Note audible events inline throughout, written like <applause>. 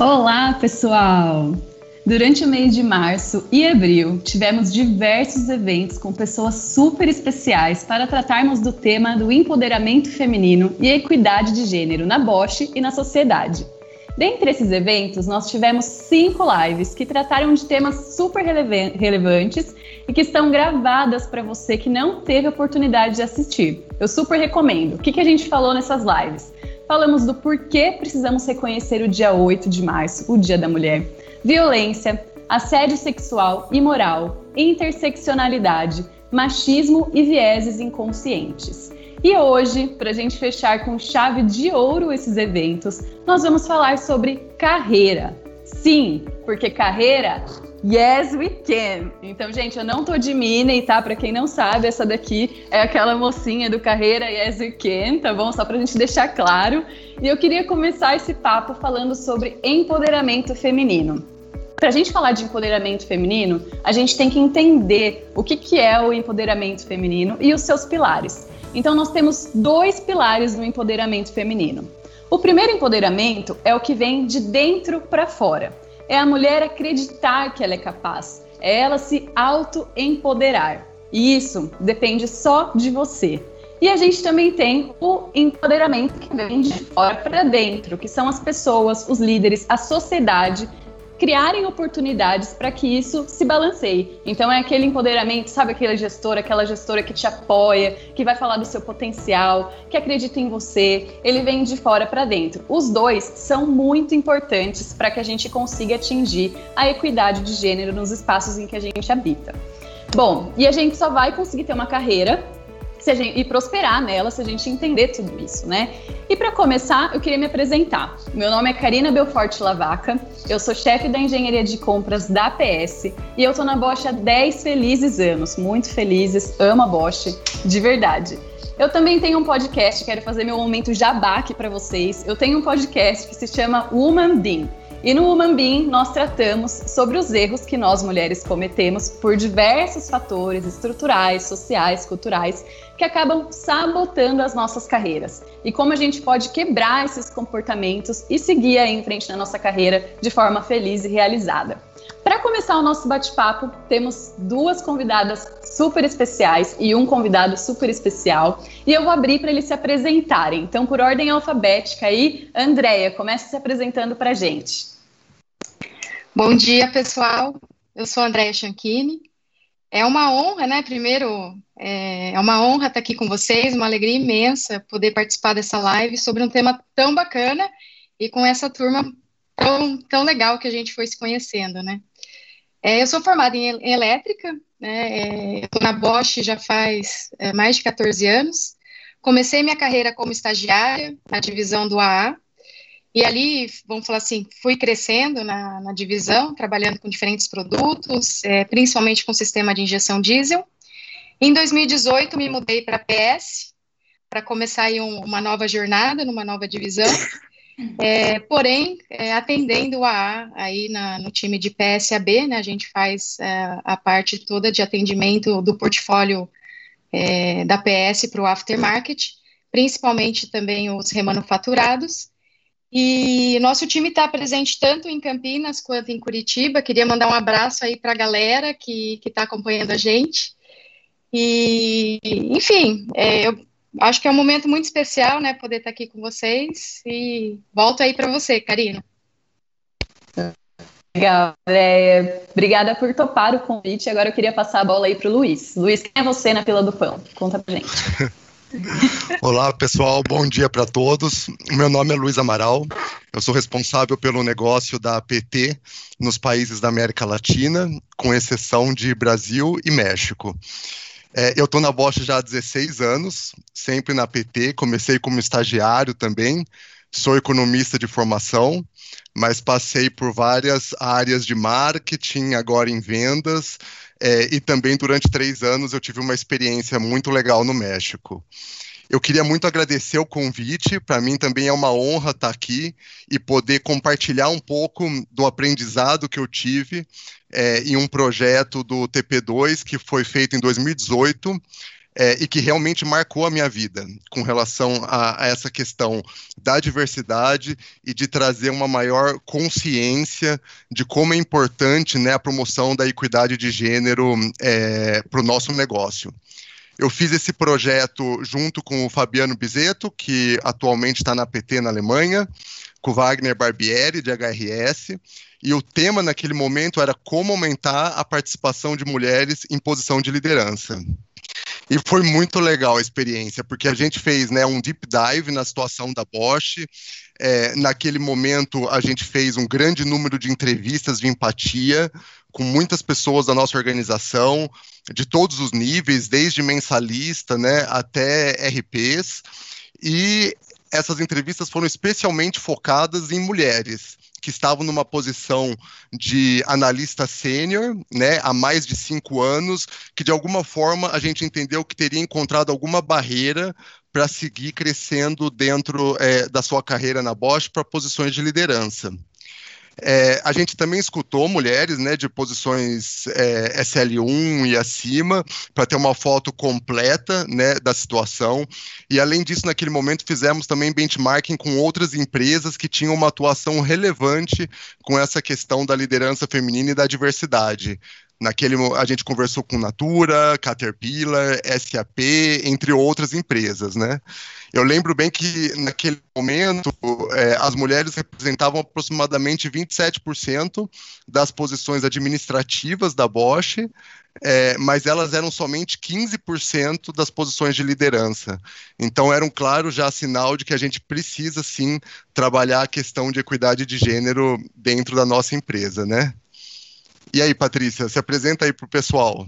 Olá, pessoal! Durante o mês de março e abril, tivemos diversos eventos com pessoas super especiais para tratarmos do tema do empoderamento feminino e equidade de gênero na Bosch e na sociedade. Dentre esses eventos, nós tivemos cinco lives que trataram de temas super relevantes e que estão gravadas para você que não teve oportunidade de assistir. Eu super recomendo. O que, que a gente falou nessas lives? Falamos do porquê precisamos reconhecer o dia 8 de março, o Dia da Mulher violência, assédio sexual e moral, interseccionalidade, machismo e vieses inconscientes. E hoje, para a gente fechar com chave de ouro esses eventos, nós vamos falar sobre carreira. Sim, porque carreira Yes, we can. Então, gente, eu não tô de Minnie, tá? Para quem não sabe, essa daqui é aquela mocinha do Carreira Yes, we can, tá bom? Só pra gente deixar claro. E eu queria começar esse papo falando sobre empoderamento feminino. Para a gente falar de empoderamento feminino, a gente tem que entender o que, que é o empoderamento feminino e os seus pilares. Então, nós temos dois pilares no empoderamento feminino. O primeiro empoderamento é o que vem de dentro para fora é a mulher acreditar que ela é capaz, é ela se auto-empoderar. E isso depende só de você. E a gente também tem o empoderamento que vem de fora para dentro, que são as pessoas, os líderes, a sociedade criarem oportunidades para que isso se balanceie. Então é aquele empoderamento, sabe aquela gestora, aquela gestora que te apoia, que vai falar do seu potencial, que acredita em você, ele vem de fora para dentro. Os dois são muito importantes para que a gente consiga atingir a equidade de gênero nos espaços em que a gente habita. Bom, e a gente só vai conseguir ter uma carreira gente, e prosperar nela se a gente entender tudo isso, né? E para começar, eu queria me apresentar. Meu nome é Karina Belforte Lavaca, eu sou chefe da engenharia de compras da APS e eu tô na Bosch há 10 felizes anos, muito felizes, amo a Bosch, de verdade. Eu também tenho um podcast, quero fazer meu momento jabá aqui para vocês. Eu tenho um podcast que se chama Woman Being. E no Woman Being nós tratamos sobre os erros que nós mulheres cometemos por diversos fatores estruturais, sociais, culturais que acabam sabotando as nossas carreiras. E como a gente pode quebrar esses comportamentos e seguir em frente na nossa carreira de forma feliz e realizada. Para começar o nosso bate-papo, temos duas convidadas super especiais e um convidado super especial. E eu vou abrir para eles se apresentarem. Então, por ordem alfabética aí, Andréia, comece se apresentando para a gente. Bom dia, pessoal. Eu sou Andréia Chanchini, é uma honra, né? Primeiro, é, é uma honra estar aqui com vocês, uma alegria imensa poder participar dessa live sobre um tema tão bacana e com essa turma tão, tão legal que a gente foi se conhecendo, né? É, eu sou formada em, elétrica, né? É, estou na Bosch já faz é, mais de 14 anos. Comecei minha carreira como estagiária na divisão do AA, e ali, vamos falar assim, fui crescendo na, na divisão, trabalhando com diferentes produtos, é, principalmente com sistema de injeção diesel. Em 2018, me mudei para a PS, para começar aí um, uma nova jornada, numa nova divisão. <laughs> É, porém, é, atendendo a aí na, no time de PSAB, né, a gente faz é, a parte toda de atendimento do portfólio é, da PS para o aftermarket, principalmente também os remanufaturados. E nosso time está presente tanto em Campinas quanto em Curitiba. Queria mandar um abraço aí para a galera que está acompanhando a gente. E, enfim, é, eu acho que é um momento muito especial, né, poder estar tá aqui com vocês. E volto aí para você, Karina. Legal, é, obrigada por topar o convite. Agora eu queria passar a bola aí para o Luiz. Luiz, quem é você na fila do pão? Conta para gente. <laughs> Olá, pessoal, bom dia para todos. Meu nome é Luiz Amaral, eu sou responsável pelo negócio da PT nos países da América Latina, com exceção de Brasil e México. É, eu estou na Bosch já há 16 anos, sempre na PT, comecei como estagiário também, sou economista de formação, mas passei por várias áreas de marketing, agora em vendas, é, e também durante três anos eu tive uma experiência muito legal no México. Eu queria muito agradecer o convite. Para mim também é uma honra estar aqui e poder compartilhar um pouco do aprendizado que eu tive é, em um projeto do TP2 que foi feito em 2018. É, e que realmente marcou a minha vida com relação a, a, essa questão da diversidade e de trazer uma maior consciência de como é importante né, a promoção da equidade de gênero é, para o nosso negócio. Eu fiz esse projeto junto com o Fabiano Bizeto, que atualmente está na PT na Alemanha, com o Wagner Barbieri, de HRS, e o tema naquele momento era como aumentar a participação de mulheres em posição de liderança. E foi muito legal a experiência, porque a gente fez né, um deep dive na situação da Bosch. É, naquele momento, a gente fez um grande número de entrevistas de empatia com muitas pessoas da nossa organização, de todos os níveis, desde mensalista né, até RPs. E essas entrevistas foram especialmente focadas em mulheres que estavam numa posição de analista sênior, né, há mais de cinco anos, que de alguma forma a gente entendeu que teria encontrado alguma barreira para seguir crescendo dentro é, da sua carreira na Bosch para posições de liderança. É, a gente também escutou mulheres né, de posições é, SL1 e acima, para ter uma foto completa né, da situação. E, além disso, naquele momento, fizemos também benchmarking com outras empresas que tinham uma atuação relevante com essa questão da liderança feminina e da diversidade. Naquele, a gente conversou com Natura, Caterpillar, SAP, entre outras empresas, né? Eu lembro bem que naquele momento é, as mulheres representavam aproximadamente 27% das posições administrativas da Bosch, é, mas elas eram somente 15% das posições de liderança. Então era um claro já sinal de que a gente precisa sim trabalhar a questão de equidade de gênero dentro da nossa empresa, né? E aí, Patrícia, se apresenta aí para o pessoal.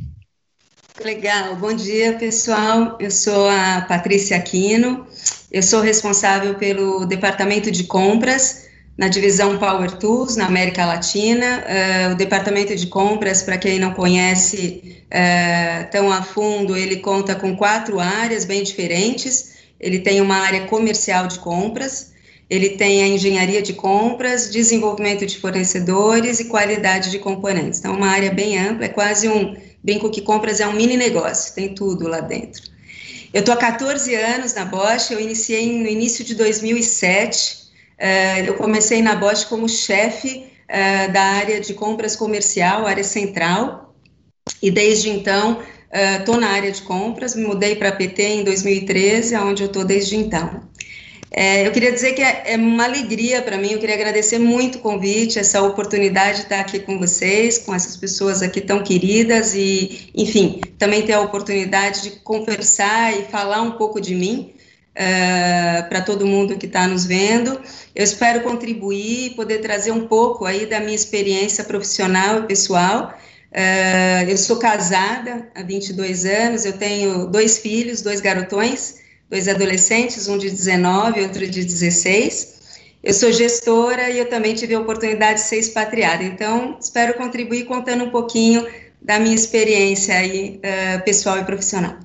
Legal, bom dia pessoal. Eu sou a Patrícia Aquino, eu sou responsável pelo departamento de compras na divisão Power Tools na América Latina. Uh, o departamento de compras, para quem não conhece uh, tão a fundo, ele conta com quatro áreas bem diferentes. Ele tem uma área comercial de compras, ele tem a engenharia de compras, desenvolvimento de fornecedores e qualidade de componentes. Então, uma área bem ampla, é quase um brinco que compras é um mini negócio, tem tudo lá dentro. Eu estou há 14 anos na Bosch, eu iniciei no início de 2007. Uh, eh, eu comecei na Bosch como chefe uh, da área de compras comercial, área central, e desde então estou uh, na área de compras, me mudei para a PT em 2013, onde eu estou desde então. É, eu queria dizer que é, é uma alegria para mim, eu queria agradecer muito o convite, essa oportunidade de estar aqui com vocês, com essas pessoas aqui tão queridas e, enfim, também ter a oportunidade de conversar e falar um pouco de mim. Uh, para todo mundo que está nos vendo. Eu espero contribuir e poder trazer um pouco aí da minha experiência profissional e pessoal. Uh, eu sou casada há 22 anos, eu tenho dois filhos, dois garotões, dois adolescentes, um de 19 e outro de 16. Eu sou gestora e eu também tive a oportunidade de ser expatriada. Então, espero contribuir contando um pouquinho da minha experiência aí, uh, pessoal e profissional.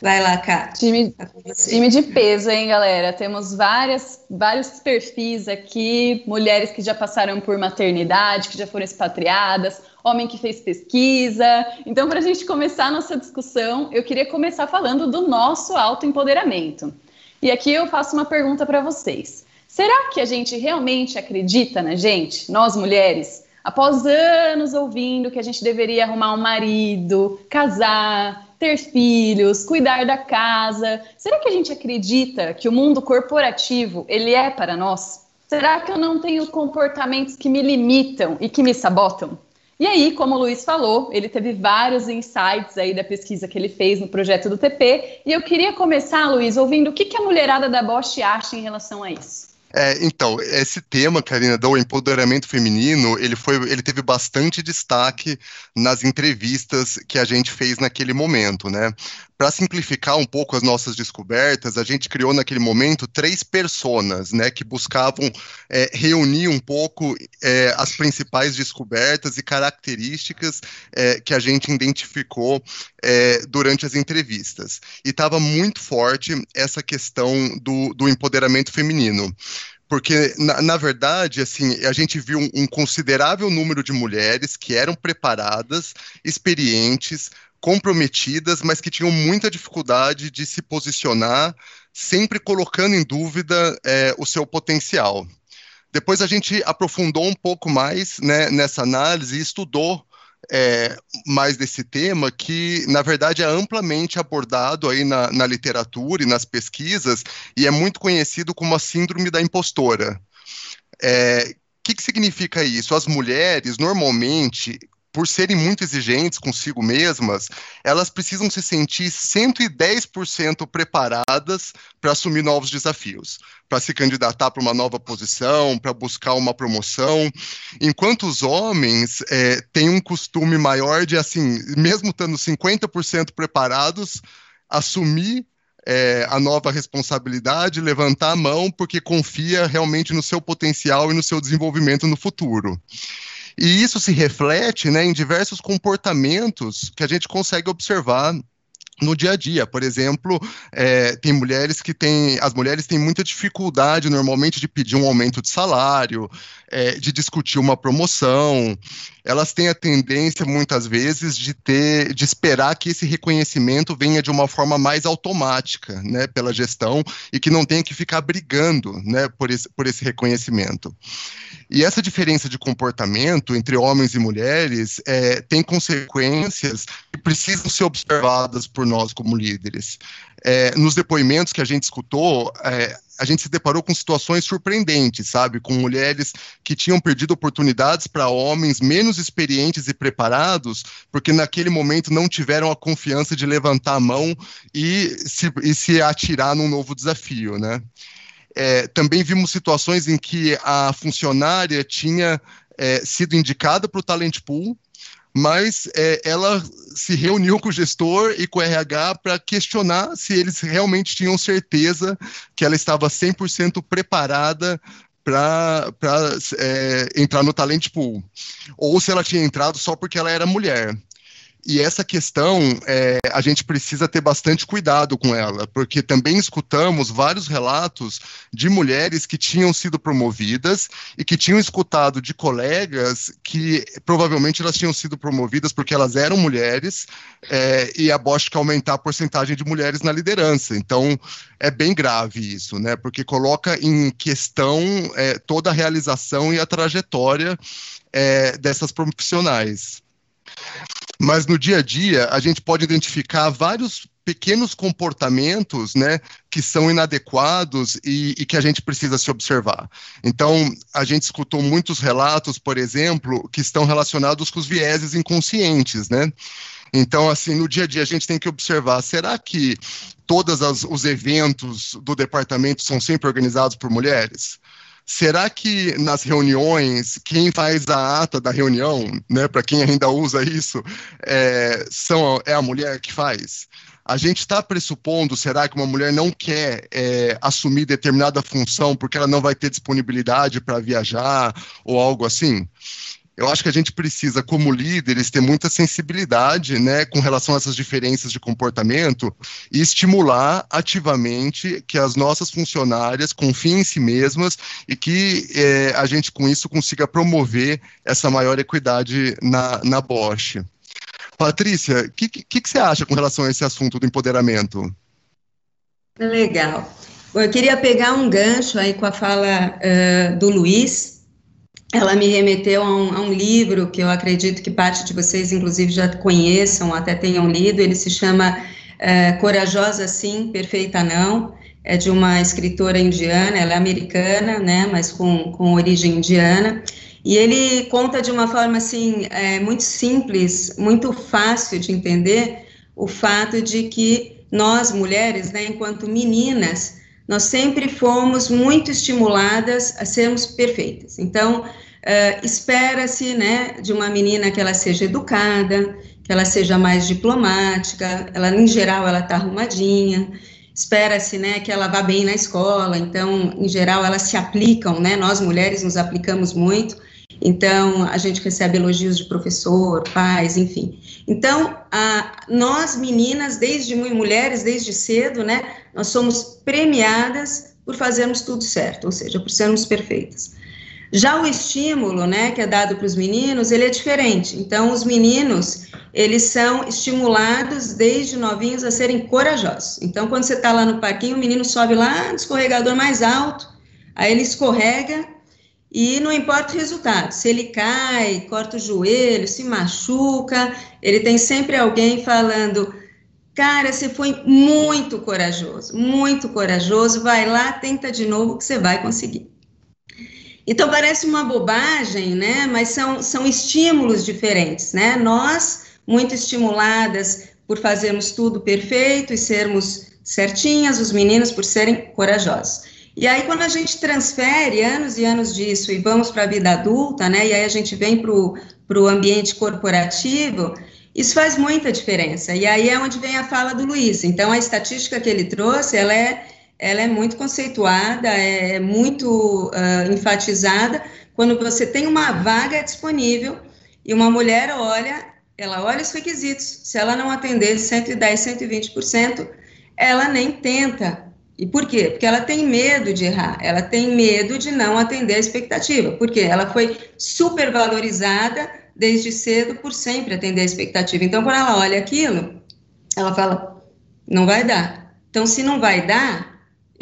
Vai lá, Cá. Time, tá time de peso, hein, galera? Temos várias, vários perfis aqui, mulheres que já passaram por maternidade, que já foram expatriadas, homem que fez pesquisa. Então, para a gente começar a nossa discussão, eu queria começar falando do nosso autoempoderamento. E aqui eu faço uma pergunta para vocês. Será que a gente realmente acredita na gente, nós mulheres? Após anos ouvindo que a gente deveria arrumar um marido, casar, ter filhos, cuidar da casa, será que a gente acredita que o mundo corporativo ele é para nós? Será que eu não tenho comportamentos que me limitam e que me sabotam? E aí, como o Luiz falou, ele teve vários insights aí da pesquisa que ele fez no projeto do TP. E eu queria começar, Luiz, ouvindo o que, que a mulherada da Bosch acha em relação a isso. É, então, esse tema, Karina, do empoderamento feminino, ele, foi, ele teve bastante destaque nas entrevistas que a gente fez naquele momento, né? Para simplificar um pouco as nossas descobertas, a gente criou naquele momento três personas, né, que buscavam é, reunir um pouco é, as principais descobertas e características é, que a gente identificou é, durante as entrevistas. E estava muito forte essa questão do, do empoderamento feminino porque na, na, verdade, assim, a gente viu um, um, considerável número de mulheres que eram preparadas, experientes, comprometidas, mas que tinham muita dificuldade de se posicionar, sempre colocando em dúvida é, o seu potencial. Depois a gente aprofundou um pouco mais né, nessa análise e estudou é, mais desse tema, que na verdade é amplamente abordado aí na, na literatura e nas pesquisas, e é muito conhecido como a síndrome da impostora. É, o que, que significa isso? As mulheres, normalmente, por serem muito exigentes consigo mesmas, elas precisam se sentir 110% preparadas para assumir novos desafios, para se candidatar para uma nova posição, para buscar uma promoção, enquanto os homens é, têm um costume maior de, assim, mesmo estando 50% preparados, assumir é, a nova responsabilidade, levantar a mão, porque confia realmente no seu potencial e no seu desenvolvimento no futuro. E isso se reflete né, em diversos comportamentos que a gente consegue observar no dia a dia. Por exemplo, é, tem mulheres que têm. As mulheres têm muita dificuldade normalmente de pedir um aumento de salário, é, de discutir uma promoção. Elas têm a tendência, muitas vezes, de ter, de esperar que esse reconhecimento venha de uma forma mais automática, né, pela gestão, e que não tenha que ficar brigando né, por, esse, por esse reconhecimento. E essa diferença de comportamento entre homens e mulheres é, tem consequências que precisam ser observadas por nós como líderes. É, nos depoimentos que a gente escutou, é, a gente se deparou com situações surpreendentes, sabe? Com mulheres que tinham perdido oportunidades para homens menos experientes e preparados, porque naquele momento não tiveram a confiança de levantar a mão e se, e se atirar num novo desafio, né? É, também vimos situações em que a funcionária tinha é, sido indicada para o talent pool, mas é, ela se reuniu com o gestor e com o RH para questionar se eles realmente tinham certeza que ela estava 100% preparada para é, entrar no talent pool, ou se ela tinha entrado só porque ela era mulher. E essa questão, é, a gente precisa ter bastante cuidado com ela, porque também escutamos vários relatos de mulheres que tinham sido promovidas e que tinham escutado de colegas que provavelmente elas tinham sido promovidas porque elas eram mulheres é, e a Bosch quer aumentar a porcentagem de mulheres na liderança. Então, é bem grave isso, né? Porque coloca em questão é, toda a realização e a trajetória é, dessas profissionais. Mas no dia a dia, a gente pode identificar vários pequenos comportamentos, né, que são inadequados e, e, que a gente precisa se observar. Então, a gente escutou muitos relatos, por exemplo, que estão relacionados com os vieses inconscientes, né? Então, assim, no dia a dia a gente tem que observar, será que todos os eventos do departamento são sempre organizados por mulheres? Será que nas reuniões, quem faz a ata da reunião, né, para quem ainda usa isso, é, são, é a mulher que faz? A gente está pressupondo, será que uma mulher não quer é, assumir determinada função porque ela não vai ter disponibilidade para viajar ou algo assim? Eu acho que a gente precisa, como líderes, ter muita sensibilidade né, com relação a essas diferenças de comportamento e estimular ativamente que as nossas funcionárias confiem em si mesmas e que é, a gente, com isso, consiga promover essa maior equidade na, na Bosch. Patrícia, o que, que, que você acha com relação a esse assunto do empoderamento? Legal. Bom, eu queria pegar um gancho aí com a fala uh, do Luiz, ela me remeteu a um, a um, livro que eu acredito que parte de vocês, inclusive, já conheçam, até tenham lido. Ele se chama é, Corajosa Sim, Perfeita Não. É de uma escritora indiana, ela é americana, né, mas com, com origem indiana. E ele conta de uma forma, assim, é, muito simples, muito fácil de entender, o fato de que nós, mulheres, né, enquanto meninas, nós sempre fomos muito estimuladas a sermos perfeitas. Então, uh, espera-se, né, de uma menina que ela seja educada, que ela seja mais diplomática, ela, em geral, ela está arrumadinha, espera-se, né, que ela vá bem na escola, então, em geral, elas se aplicam, né, nós mulheres nos aplicamos muito, então, a gente recebe elogios de professor, pais, enfim. Então, nós meninas, desde mulheres, desde cedo, né, nós somos premiadas por fazermos tudo certo, ou seja, por sermos perfeitas. Já o estímulo, né, que é dado para os meninos, ele é diferente. Então, os meninos, eles são estimulados desde novinhos a serem corajosos. Então, quando você está lá no parquinho, o menino sobe lá no escorregador mais alto, aí ele escorrega e não importa o resultado. Se ele cai, corta o joelho, se machuca, ele tem sempre alguém falando: Cara, você foi muito corajoso, muito corajoso, vai lá, tenta de novo que você vai conseguir. Então parece uma bobagem, né? Mas são, são estímulos diferentes, né? Nós, muito estimuladas por fazermos tudo perfeito e sermos certinhas, os meninos por serem corajosos. E aí, quando a gente transfere anos e anos disso e vamos para a vida adulta, né? E aí a gente vem para o ambiente corporativo, isso faz muita diferença. E aí é onde vem a fala do Luiz. Então, a estatística que ele trouxe, ela é ela é muito conceituada, é muito uh, enfatizada. Quando você tem uma vaga disponível e uma mulher olha, ela olha os requisitos. Se ela não atender 110, 120%, ela nem tenta. E por quê? Porque ela tem medo de errar, ela tem medo de não atender a expectativa, porque ela foi super valorizada desde cedo por sempre atender a expectativa. Então, quando ela olha aquilo, ela fala: não vai dar. Então, se não vai dar,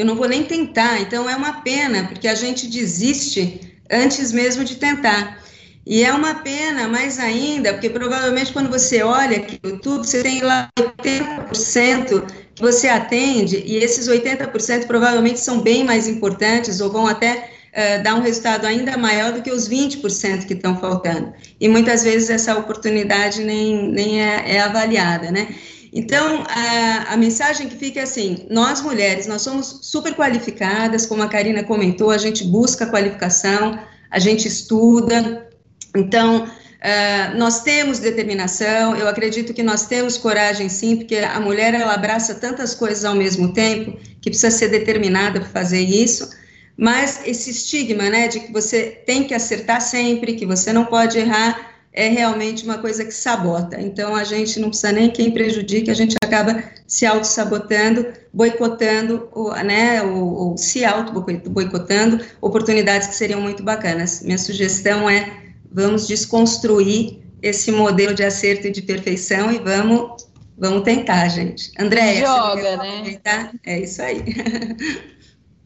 eu não vou nem tentar. Então é uma pena, porque a gente desiste antes mesmo de tentar. E é uma pena mais ainda, porque provavelmente quando você olha aquilo tudo, você tem lá 80% que você atende, e esses 80% provavelmente são bem mais importantes, ou vão até uh, dar um resultado ainda maior do que os 20% que estão faltando. E muitas vezes essa oportunidade nem, nem é, é avaliada, né? Então, a, a, mensagem que fica é assim: nós mulheres, nós somos super qualificadas, como a Karina comentou, a gente busca qualificação, a gente estuda. Então, uh, nós temos determinação, eu acredito que nós temos coragem sim, porque a mulher ela abraça tantas coisas ao mesmo tempo que precisa ser determinada para fazer isso. Mas esse estigma, né, de que você tem que acertar sempre, que você não pode errar, é realmente uma coisa que sabota. Então, a gente não precisa nem quem prejudique, a gente acaba se auto-sabotando, boicotando, né, ou, ou se auto-boicotando oportunidades que seriam muito bacanas. Minha sugestão é, vamos desconstruir esse modelo de acerto e de perfeição e vamos, vamos tentar, gente. Andréia, Joga, né? É isso aí. <laughs>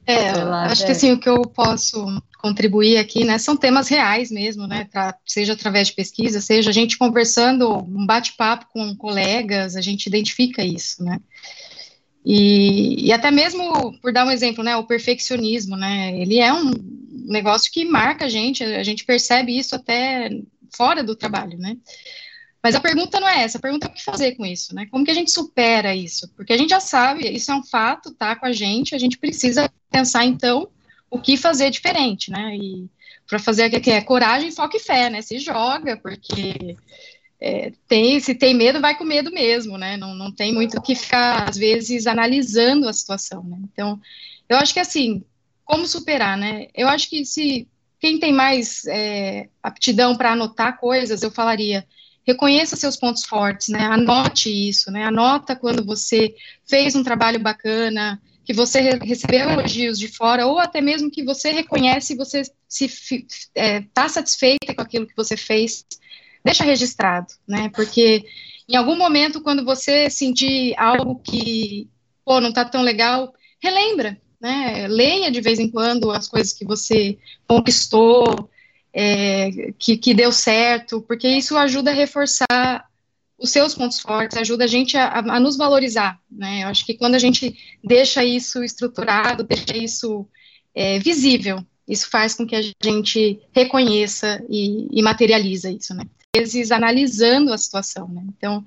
É, acho que assim, o que eu posso contribuir aqui, né, são temas reais mesmo, né, pra, seja através de pesquisa, seja a gente conversando, um bate-papo com colegas, a gente identifica isso, né, e, e, até mesmo, por dar um exemplo, né, o perfeccionismo, né, ele é um negócio que marca a gente, a gente percebe isso até fora do trabalho, né, mas a pergunta não é essa, a pergunta é o que fazer com isso, né? Como que a gente supera isso? Porque a gente já sabe, isso é um fato, tá com a gente, a gente precisa pensar então o que fazer diferente, né? E para fazer que é coragem, foco e fé, né? Se joga, porque é, tem, se tem medo, vai com medo mesmo, né? Não, não tem muito o que ficar, às vezes, analisando a situação, né? Então, eu acho que assim, como superar, né? Eu acho que se quem tem mais é, aptidão para anotar coisas, eu falaria reconheça seus pontos fortes, né? Anote isso, né? Anota quando você fez um trabalho bacana, que você recebeu elogios de fora, ou até mesmo que você reconhece e você se está é, tá satisfeita com aquilo que você fez, deixa registrado, né? Porque em algum momento, quando você sentir algo que, pô, não está tão legal, relembra, né? Leia de vez em quando as coisas que você conquistou, é, que, que deu certo, porque isso ajuda a reforçar os seus pontos fortes, ajuda a gente a, a, nos valorizar, né? Eu acho que quando a gente deixa isso estruturado, deixa isso é, visível, isso faz com que a gente reconheça e, e materializa isso, né? Às vezes analisando a situação, né? Então,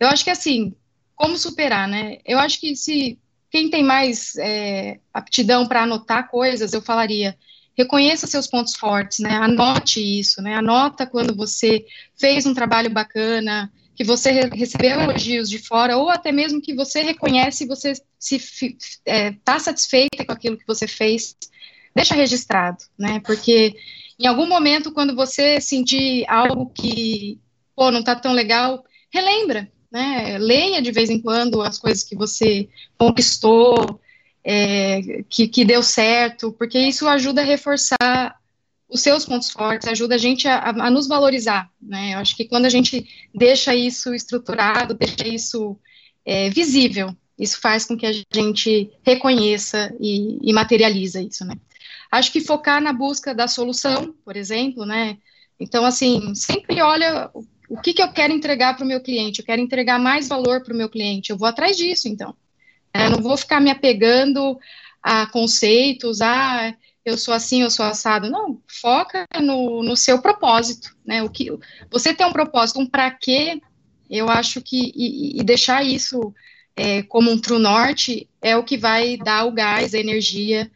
eu acho que assim, como superar, né? Eu acho que se quem tem mais é, aptidão para anotar coisas, eu falaria, reconheça seus pontos fortes, né? Anote isso, né? Anota quando você fez um trabalho bacana, que você recebeu elogios de fora, ou até mesmo que você reconhece e você está é, tá satisfeita com aquilo que você fez, deixa registrado, né? Porque em algum momento, quando você sentir algo que, pô, não está tão legal, relembra, né? Leia de vez em quando as coisas que você conquistou, é, que, que deu certo, porque isso ajuda a reforçar os seus pontos fortes, ajuda a gente a, a, nos valorizar, né? Eu acho que quando a gente deixa isso estruturado, deixa isso é, visível, isso faz com que a gente reconheça e, e, materializa isso, né? Acho que focar na busca da solução, por exemplo, né? Então, assim, sempre olha o, que, que eu quero entregar para o meu cliente, eu quero entregar mais valor para o meu cliente, eu vou atrás disso, então. É, não vou ficar me apegando a conceitos, a eu sou assim, eu sou assado. Não, foca no, no seu propósito, né? O que você tem um propósito, um para quê? Eu acho que e, e deixar isso é, como um true norte é o que vai dar o gás, a energia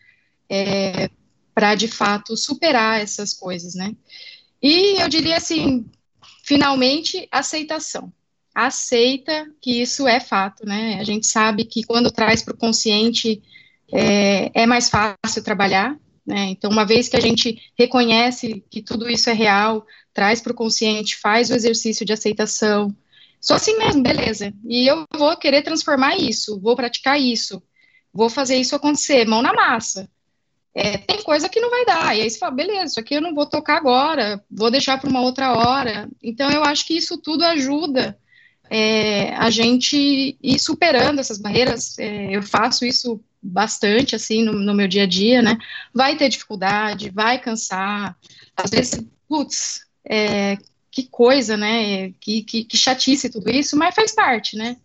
é, para de fato superar essas coisas, né? E eu diria assim, finalmente, aceitação. Aceita que isso é fato, né? A gente sabe que quando traz para o consciente é, é mais fácil trabalhar, né? Então, uma vez que a gente reconhece que tudo isso é real, traz para o consciente, faz o exercício de aceitação, só assim mesmo, beleza. E eu vou querer transformar isso, vou praticar isso, vou fazer isso acontecer, mão na massa. É, tem coisa que não vai dar, e aí você fala, beleza, isso aqui eu não vou tocar agora, vou deixar para uma outra hora. Então, eu acho que isso tudo ajuda é, a gente ir superando essas barreiras. É, eu faço isso bastante, assim, no, no, meu dia a dia, né? Vai ter dificuldade, vai cansar, às vezes, putz, é, que coisa, né? Que, que, que chatice tudo isso, mas faz parte, né?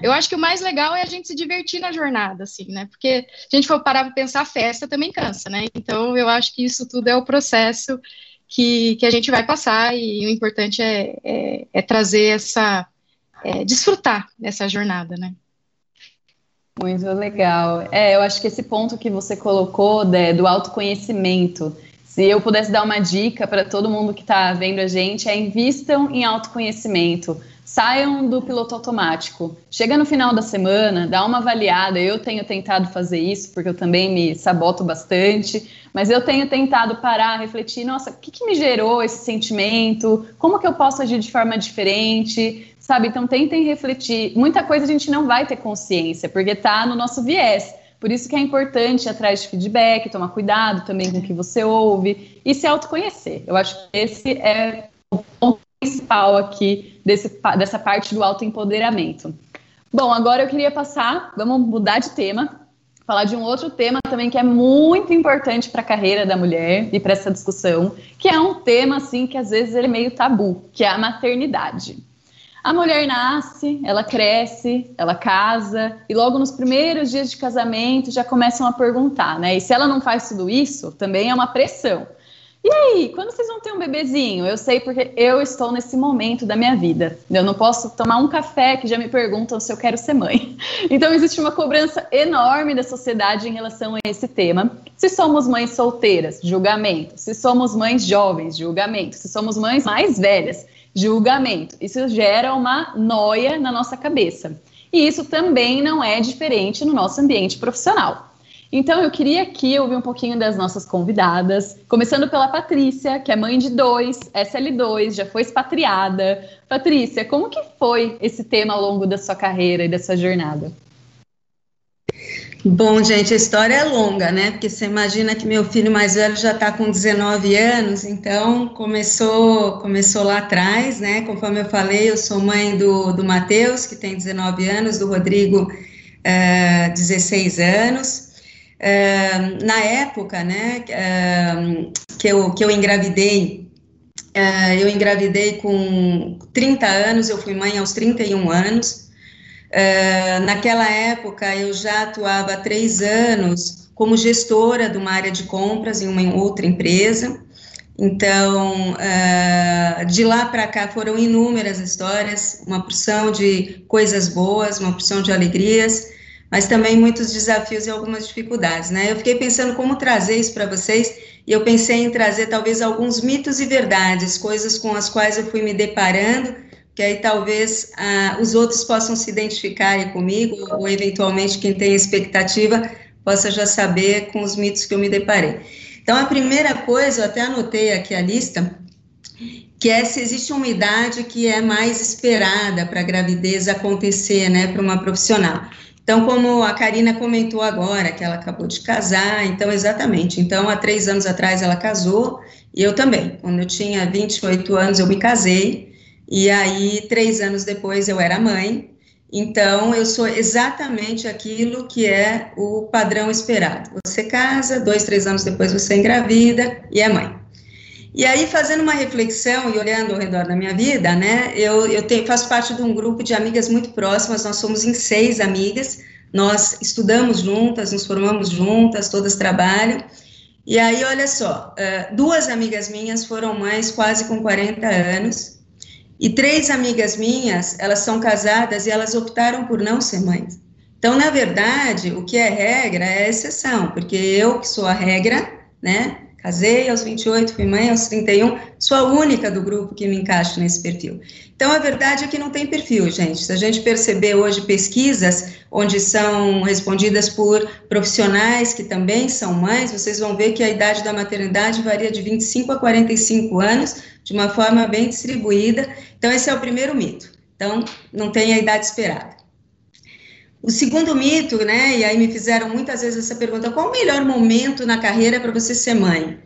Eu acho que o mais legal é a gente se divertir na jornada, assim, né? Porque se a gente for parar para pensar, festa também cansa, né? Então, eu acho que isso tudo é o processo que, que a gente vai passar e o importante é, é, é trazer essa, é, desfrutar dessa jornada, né? Muito legal. É, eu acho que esse ponto que você colocou né, do autoconhecimento, se eu pudesse dar uma dica para todo mundo que está vendo a gente, é invistam em autoconhecimento. Saiam do piloto automático. Chega no final da semana, dá uma avaliada. Eu tenho tentado fazer isso, porque eu também me saboto bastante, mas eu tenho tentado parar, refletir, nossa, o que, que me gerou esse sentimento? Como que eu posso agir de forma diferente? sabe? Então tentem refletir. Muita coisa a gente não vai ter consciência, porque está no nosso viés. Por isso que é importante ir atrás de feedback, tomar cuidado também com o que você ouve e se autoconhecer. Eu acho que esse é o ponto principal aqui desse, dessa parte do autoempoderamento. Bom, agora eu queria passar, vamos mudar de tema, falar de um outro tema também que é muito importante para a carreira da mulher e para essa discussão, que é um tema assim que às vezes ele é meio tabu, que é a maternidade. A mulher nasce, ela cresce, ela casa, e logo nos primeiros dias de casamento já começam a perguntar, né? E se ela não faz tudo isso, também é uma pressão. E aí, quando vocês vão ter um bebezinho? Eu sei porque eu estou nesse momento da minha vida. Eu não posso tomar um café que já me perguntam se eu quero ser mãe. <laughs> Então existe uma cobrança enorme da sociedade em relação a esse tema. Se somos mães solteiras, julgamento. Se somos mães jovens, julgamento. Se somos mães mais velhas, julgamento. Isso gera uma noia na nossa cabeça. E isso também não é diferente no nosso ambiente profissional. Então, eu queria aqui ouvir um pouquinho das nossas convidadas, começando pela Patrícia, que é mãe de dois, SL2, já foi expatriada. Patrícia, como que foi esse tema ao longo da sua carreira e da sua jornada? Bom, gente, a história é longa, né? Porque você imagina que meu filho mais velho já está com 19 anos, então começou, começou lá atrás, né? Conforme eu falei, eu sou mãe do, do Matheus, que tem 19 anos, do Rodrigo, uh, eh, 16 anos. Uh, na época, né, uh, que, eu, que eu engravidei, eu engravidei com 30 anos, eu fui mãe aos 31 anos. Naquela época, eu já atuava há três anos como gestora de uma área de compras em uma outra empresa. Então, de lá para cá foram inúmeras histórias, uma porção de coisas boas, uma porção de alegrias, mas também muitos desafios e algumas dificuldades, né? Eu fiquei pensando como trazer isso para vocês e eu pensei em trazer talvez alguns mitos e verdades, coisas com as quais eu fui me deparando que aí talvez ah, os outros possam se identificar comigo, ou eventualmente quem tem expectativa possa já saber com os mitos que eu me deparei. Então, a primeira coisa, eu até anotei aqui a lista, que é se existe uma idade que é mais esperada para a gravidez acontecer, né, para uma profissional. Então, como a Karina comentou agora, que ela acabou de casar, então, exatamente. Então, há três anos atrás ela casou, E eu também. Quando eu tinha 28 anos, eu me casei, e aí, três anos depois, eu era mãe. Então, eu sou exatamente aquilo que é o padrão esperado. Você casa, dois, três anos depois você engravida e é mãe. E aí, fazendo uma reflexão e olhando ao redor da minha vida, né, eu, eu tenho, faço parte de um grupo de amigas muito próximas, nós somos em seis amigas, nós estudamos juntas, nos formamos juntas, todas trabalham, e aí, olha só, uh, duas amigas minhas foram mães quase com 40 anos, e três amigas minhas, elas são casadas e elas optaram por não ser mães. Então, na verdade, o que é regra é exceção, porque eu que sou a regra, né, Casei aos 28, fui mãe aos 31, sou a única do grupo que me encaixa nesse perfil. Então, a verdade é que não tem perfil, gente. Se a gente perceber hoje pesquisas onde são respondidas por profissionais que também são mães, vocês vão ver que a idade da maternidade varia de 25 a 45 anos, de uma forma bem distribuída. Então, esse é o primeiro mito. Então, não tem a idade esperada. O segundo mito, né, e aí me fizeram muitas vezes essa pergunta: qual o melhor momento na carreira para você ser mãe?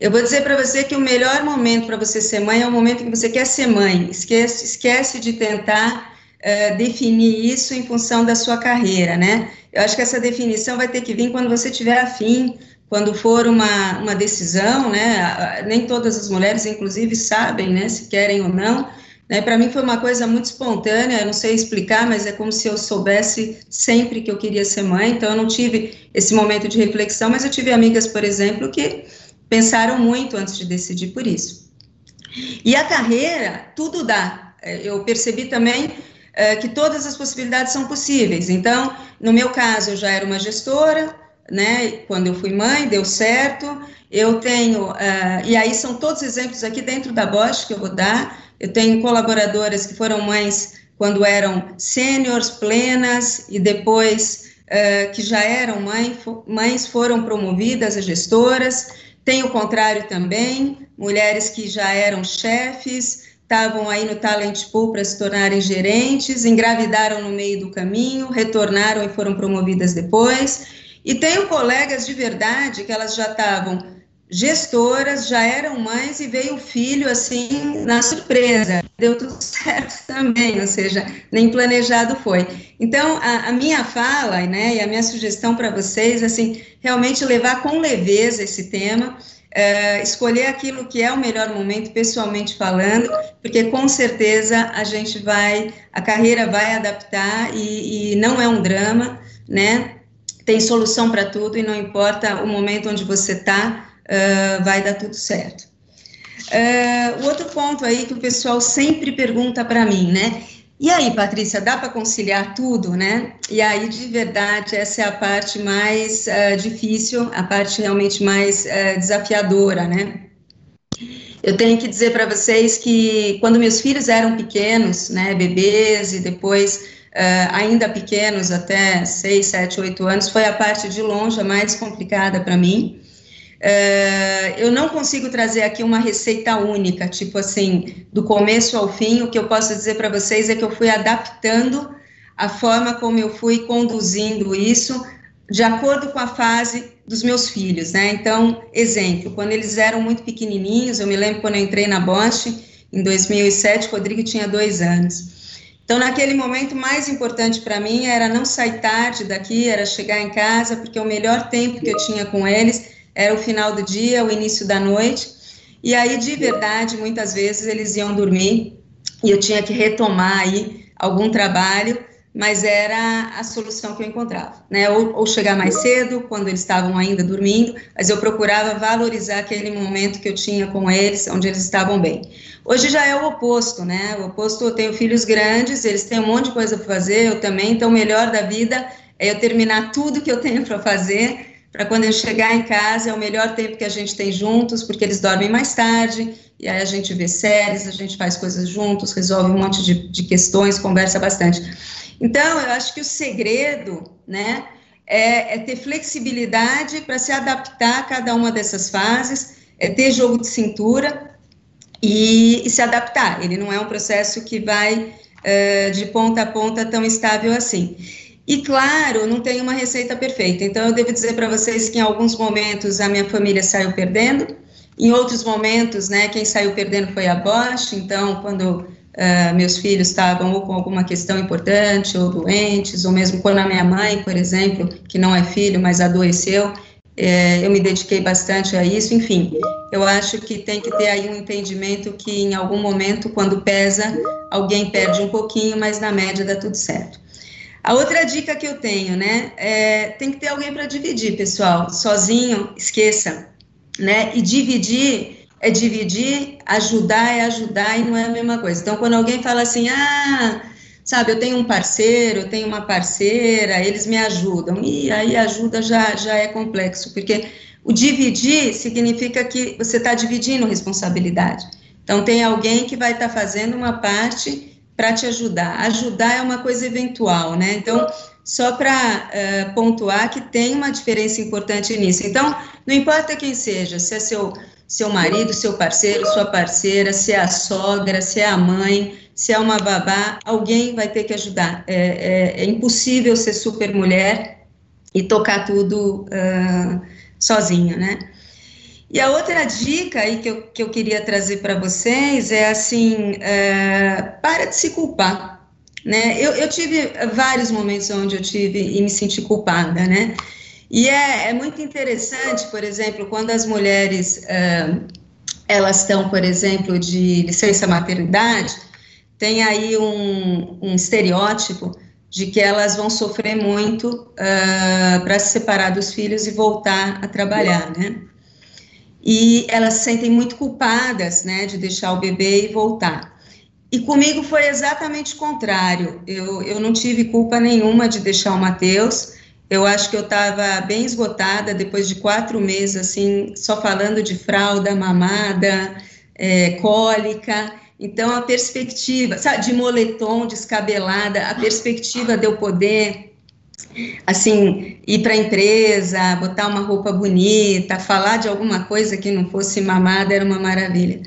Eu vou dizer para você que o melhor momento para você ser mãe é o momento que você quer ser mãe. Esquece, esquece de tentar uh, definir isso em função da sua carreira, né? Eu acho que essa definição vai ter que vir quando você tiver afim, quando for uma, uma decisão, né? Nem todas as mulheres, inclusive, sabem, né, se querem ou não. Né, para mim foi uma coisa muito espontânea, eu não sei explicar, mas é como se eu soubesse sempre que eu queria ser mãe, então eu não tive esse momento de reflexão, mas eu tive amigas, por exemplo, que pensaram muito antes de decidir por isso. E a carreira, tudo dá. É, eu percebi também é, que todas as possibilidades são possíveis. Então, no meu caso, eu já era uma gestora, né? Quando eu fui mãe, deu certo. Eu tenho, uh, e aí são todos exemplos aqui dentro da Bosch que eu vou dar. Eu tenho colaboradoras que foram mães quando eram sêniores, plenas, e depois uh, que já eram mãe, mães foram promovidas a gestoras. Tem o contrário também, mulheres que já eram chefes, estavam aí no talent pool para se tornarem gerentes, engravidaram no meio do caminho, retornaram e foram promovidas depois. E tenho colegas de verdade que elas já estavam gestoras, já eram mães e veio o filho assim na surpresa. Deu tudo <laughs> certo também, ou seja, nem planejado foi. Então, a, a minha fala, né, e a minha sugestão para vocês, assim, realmente levar com leveza esse tema, é, escolher aquilo que é o melhor momento, pessoalmente falando, porque com certeza a gente vai, a carreira vai adaptar e, e não é um drama, né? Tem solução para tudo e não importa o momento onde você está, uh, vai dar tudo certo. Uh, o outro ponto aí que o pessoal sempre pergunta para mim, né? E aí, Patrícia, dá para conciliar tudo, né? E aí, de verdade, essa é a parte mais uh, difícil, a parte realmente mais uh, desafiadora, né? Eu tenho que dizer para vocês que quando meus filhos eram pequenos, né, bebês e depois uh, ainda pequenos, até 6, 7, 8 anos, foi a parte de longe a mais complicada para mim. Uh, eu não consigo trazer aqui uma receita única, tipo assim, do começo ao fim. O que eu posso dizer para vocês é que eu fui adaptando a forma como eu fui conduzindo isso de acordo com a fase dos meus filhos, né? Então, exemplo, quando eles eram muito pequenininhos, eu me lembro quando eu entrei na Bosch em 2007, o Rodrigo tinha dois anos. Então, naquele momento, mais importante para mim era não sair tarde daqui, era chegar em casa, porque o melhor tempo que eu tinha com eles era o final do dia, o início da noite, e aí, de verdade, muitas vezes eles iam dormir e eu tinha que retomar aí algum trabalho, mas era a solução que eu encontrava, né? Ou, ou, chegar mais cedo, quando eles estavam ainda dormindo, mas eu procurava valorizar aquele momento que eu tinha com eles, onde eles estavam bem. Hoje já é o oposto, né? O oposto, eu tenho filhos grandes, eles têm um monte de coisa para fazer, eu também, então o melhor da vida é eu terminar tudo que eu tenho para fazer para quando eu chegar em casa é o melhor tempo que a gente tem juntos, porque eles dormem mais tarde, e aí a gente vê séries, a gente faz coisas juntos, resolve um monte de, de questões, conversa bastante. Então, eu acho que o segredo, né, é, é ter flexibilidade para se adaptar a cada uma dessas fases, é ter jogo de cintura e, e se adaptar. Ele não é um processo que vai uh, de ponta a ponta tão estável assim. E claro, não tem uma receita perfeita. Então eu devo dizer para vocês que em alguns momentos a minha família saiu perdendo, Em outros momentos, né, quem saiu perdendo foi a Bosch, então, quando uh, meus filhos estavam ou com alguma questão importante, ou doentes, ou mesmo quando a minha mãe, por exemplo, que não é filho, mas adoeceu, é, eu me dediquei bastante a isso, enfim, eu acho que tem que ter aí um entendimento que em algum momento, quando pesa, alguém perde um pouquinho, mas na média dá tudo certo. A outra dica que eu tenho, né, é, tem que ter alguém para dividir, pessoal. Sozinho, esqueça, né? E dividir é dividir, ajudar é ajudar e não é a mesma coisa. Então, quando alguém fala assim, ah, sabe, eu tenho um parceiro, eu tenho uma parceira, eles me ajudam, e aí ajuda já, já é complexo, porque o dividir significa que você está dividindo responsabilidade. Então, tem alguém que vai estar tá fazendo uma parte para te ajudar. Ajudar é uma coisa eventual, né? Então, só para uh, eh, pontuar que tem uma diferença importante nisso. Então, não importa quem seja, se é seu, seu marido, seu parceiro, sua parceira, se é a sogra, se é a mãe, se é uma babá, alguém vai ter que ajudar. É, é, é impossível ser super mulher e tocar tudo uh, sozinha, né? E a outra dica aí que eu, que eu queria trazer para vocês é assim, é, para de se culpar, né? Eu, eu tive vários momentos onde eu tive e me senti culpada, né? E é, é muito interessante, por exemplo, quando as mulheres é, elas estão, por exemplo, de licença maternidade, tem aí um, um estereótipo de que elas vão sofrer muito uh, para se separar dos filhos e voltar a trabalhar, né? E elas se sentem muito culpadas, né, de deixar o bebê e voltar. E comigo foi exatamente o contrário. Eu, eu não tive culpa nenhuma de deixar o Matheus. Eu acho que eu estava bem esgotada depois de quatro meses, assim, só falando de fralda, mamada, é, cólica. Então, a perspectiva, sabe, de moletom, descabelada, a perspectiva de eu poder assim, ir para a empresa, botar uma roupa bonita, falar de alguma coisa que não fosse mamada era uma maravilha.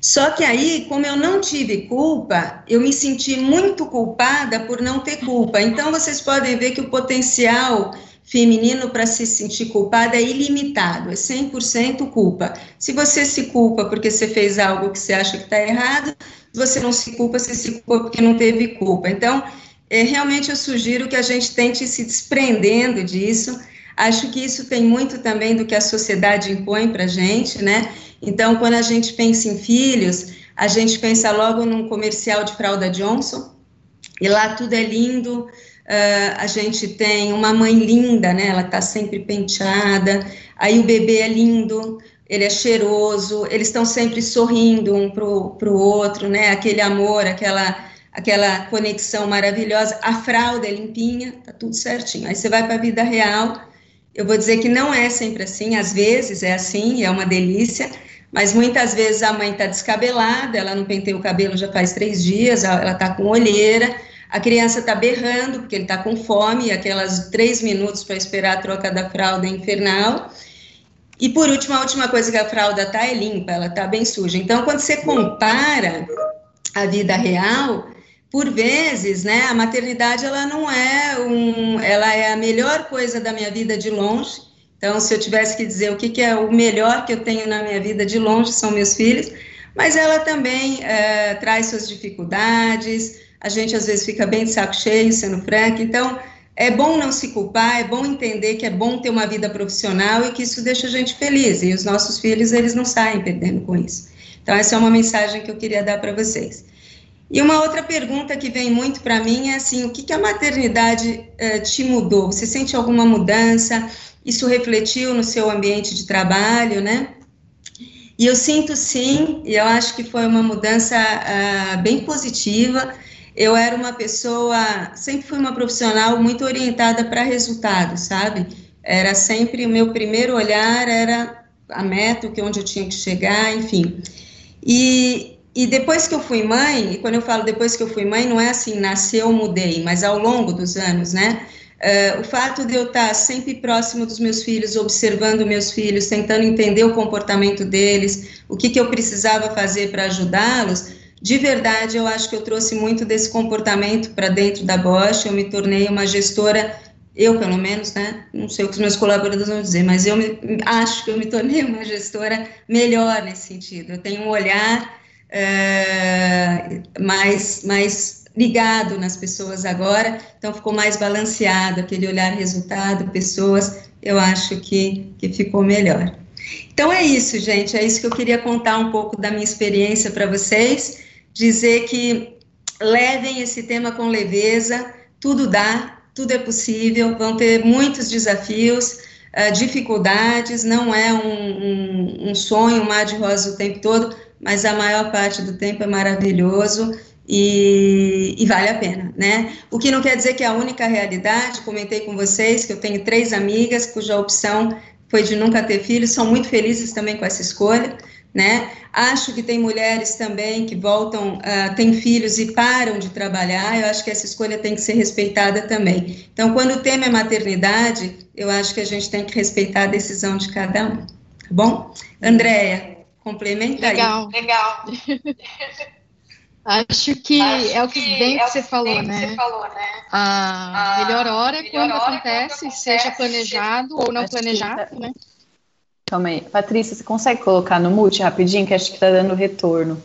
Só que aí, como eu não tive culpa, eu me senti muito culpada por não ter culpa. Então, vocês podem ver que o potencial feminino para se sentir culpada é ilimitado, é 100% culpa. Se você se culpa porque você fez algo que você acha que está errado, você não se culpa, você se culpa porque não teve culpa. Então, é, realmente eu sugiro que a gente tente se desprendendo disso. Acho que isso tem muito também do que a sociedade impõe para a gente, né? Então, quando a gente pensa em filhos, a gente pensa logo num comercial de fralda Johnson, e lá tudo é lindo, uh, a gente tem uma mãe linda, né? Ela está sempre penteada, aí o bebê é lindo, ele é cheiroso, eles estão sempre sorrindo um para o outro, né? Aquele amor, aquela aquela conexão maravilhosa, a fralda é limpinha, tá tudo certinho. Aí você vai para a vida real, eu vou dizer que não é sempre assim, às vezes é assim, é uma delícia, mas muitas vezes a mãe está descabelada, ela não penteia o cabelo já faz três dias, ela está com olheira, a criança está berrando porque ele está com fome, aquelas três minutos para esperar a troca da fralda é infernal. E por último, a última coisa que a fralda está é limpa, ela está bem suja. Então, quando você compara a vida real, por vezes, né, a maternidade ela não é um, ela é a melhor coisa da minha vida de longe. Então, se eu tivesse que dizer o que, que é o melhor que eu tenho na minha vida de longe, são meus filhos, mas ela também é, traz suas dificuldades, a gente às vezes fica bem de saco cheio, sendo franco, então é bom não se culpar, é bom entender que é bom ter uma vida profissional e que isso deixa a gente feliz, e os nossos filhos, eles não saem perdendo com isso. Então, essa é uma mensagem que eu queria dar para vocês. E uma outra pergunta que vem muito para mim é assim: o que, que a maternidade uh, te mudou? Você sente alguma mudança? Isso refletiu no seu ambiente de trabalho, né? E eu sinto sim, e eu acho que foi uma mudança uh, bem positiva. Eu era uma pessoa, sempre fui uma profissional muito orientada para resultados, sabe? Era sempre o meu primeiro olhar era a meta, que onde eu tinha que chegar, enfim. E, e depois que eu fui mãe, e quando eu falo depois que eu fui mãe, não é assim, nasceu, mudei, mas ao longo dos anos, né? Uh, o fato de eu estar sempre próximo dos meus filhos, observando meus filhos, tentando entender o comportamento deles, o que, que eu precisava fazer para ajudá-los, de verdade eu acho que eu trouxe muito desse comportamento para dentro da Bosch, eu me tornei uma gestora eu pelo menos, né, não sei o que os meus colaboradores vão dizer, mas eu me, acho que eu me tornei uma gestora melhor nesse sentido. Eu tenho um olhar é, mais, mais ligado nas pessoas agora, então ficou mais balanceado, aquele olhar resultado, pessoas, eu acho que, que ficou melhor. Então é isso, gente, é isso que eu queria contar um pouco da minha experiência para vocês, dizer que levem esse tema com leveza, tudo dá, tudo é possível, vão ter muitos desafios, uh, dificuldades, não é um, um, um sonho, um mar de rosa o tempo todo, mas a maior parte do tempo é maravilhoso e, e, vale a pena, né? O que não quer dizer que é a única realidade, comentei com vocês que eu tenho três amigas cuja opção foi de nunca ter filhos, são muito felizes também com essa escolha, né? Acho que tem mulheres também que voltam, uh, têm filhos e param de trabalhar, eu acho que essa escolha tem que ser respeitada também. Então, quando o tema é maternidade, eu acho que a gente tem que respeitar a decisão de cada um, tá bom? Andréia, complementa legal, aí. Legal. Acho que Acho é o que bem que, é que, você, falou, né? você falou, né? A, melhor hora é quando, hora acontece, quando acontece, seja planejado ou não planejado, né? Calma aí. Patrícia, você consegue colocar no mute rapidinho, que acho que está dando retorno.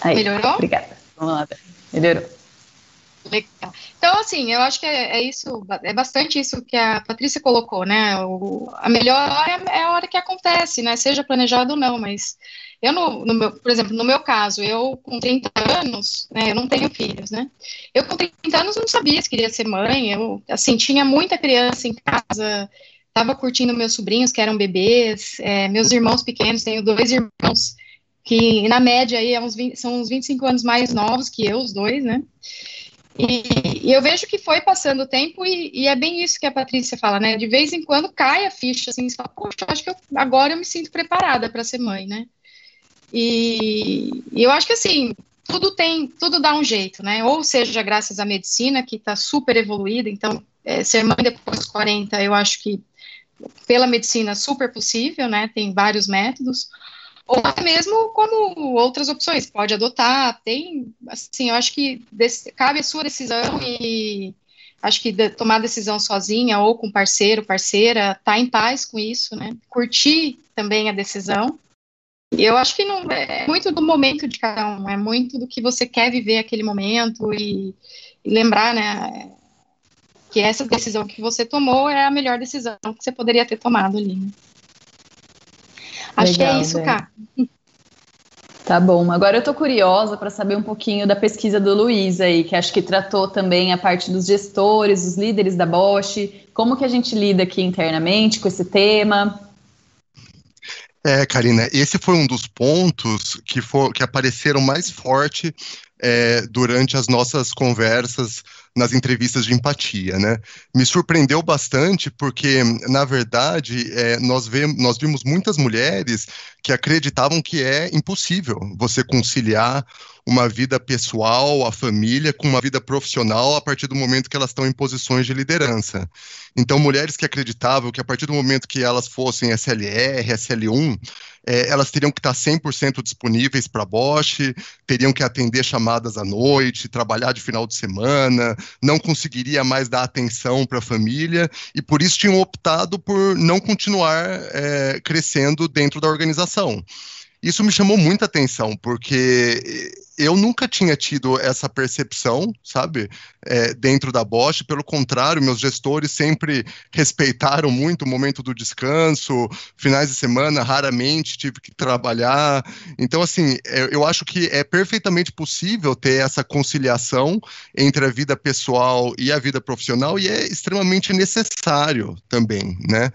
Aí, Melhorou? Obrigada. Vamos lá, melhorou. Legal. Então, assim, eu acho que é, é, isso, é bastante isso que a Patrícia colocou, né? O, a melhor hora é a hora que acontece, né? Seja planejado ou não, mas eu, no, no meu, por exemplo, no meu caso, eu com 30 anos, né, eu não tenho filhos, né? Eu com 30 anos não sabia se queria ser mãe, eu, assim, tinha muita criança em casa, estava curtindo meus sobrinhos que eram bebês, é, meus irmãos pequenos, tenho dois irmãos que, na média, aí, é uns 20, são uns 25 anos mais novos que eu, os dois, né? E, e, eu vejo que foi passando o tempo e, e, é bem isso que a Patrícia fala, né? De vez em quando cai a ficha, assim, você fala, poxa, acho que eu, agora eu me sinto preparada para ser mãe, né? E, e, eu acho que assim, tudo tem, tudo dá um jeito, né? Ou seja, graças à medicina, que está super evoluída, então, é, ser mãe depois dos 40, eu acho que pela medicina super possível, né? Tem vários métodos, ou até mesmo como outras opções, pode adotar, tem, assim, eu acho que cabe a sua decisão e acho que de, tomar decisão sozinha ou com parceiro, parceira, tá em paz com isso, né? Curtir também a decisão eu acho que não é muito do momento de cada um, é muito do que você quer viver aquele momento e, e lembrar, né, que essa decisão que você tomou é a melhor decisão que você poderia ter tomado ali. Né? Acho Legal, que é isso, cara. Tá bom. Agora eu tô curiosa para saber um pouquinho da pesquisa do Luiz aí, que acho que tratou também a parte dos gestores, os líderes da Bosch. Como que a gente lida aqui internamente com esse tema? É, Karina, esse foi um dos pontos que, for, que apareceram mais forte é, durante as nossas conversas nas entrevistas de empatia, né? Me surpreendeu bastante porque, na verdade, é, nós, vemos, nós vimos muitas mulheres que acreditavam que é impossível você conciliar uma vida pessoal, a família, com uma vida profissional a partir do momento que elas estão em posições de liderança. Então, mulheres que acreditavam que a partir do momento que elas fossem SLR, SL1, é, elas teriam que estar 100% disponíveis para Bosch, teriam que atender chamadas à noite, trabalhar de final de semana, não conseguiria mais dar atenção para a família, e por isso tinham optado por não continuar é, crescendo dentro da organização. Isso me chamou muita atenção, porque eu nunca tinha tido essa percepção, sabe, é, dentro da Bosch. Pelo contrário, meus gestores sempre respeitaram muito o momento do descanso, finais de semana, raramente tive que trabalhar. Então, assim, é, eu acho que é perfeitamente possível ter essa conciliação entre a vida pessoal e a vida profissional, e é extremamente necessário também, né?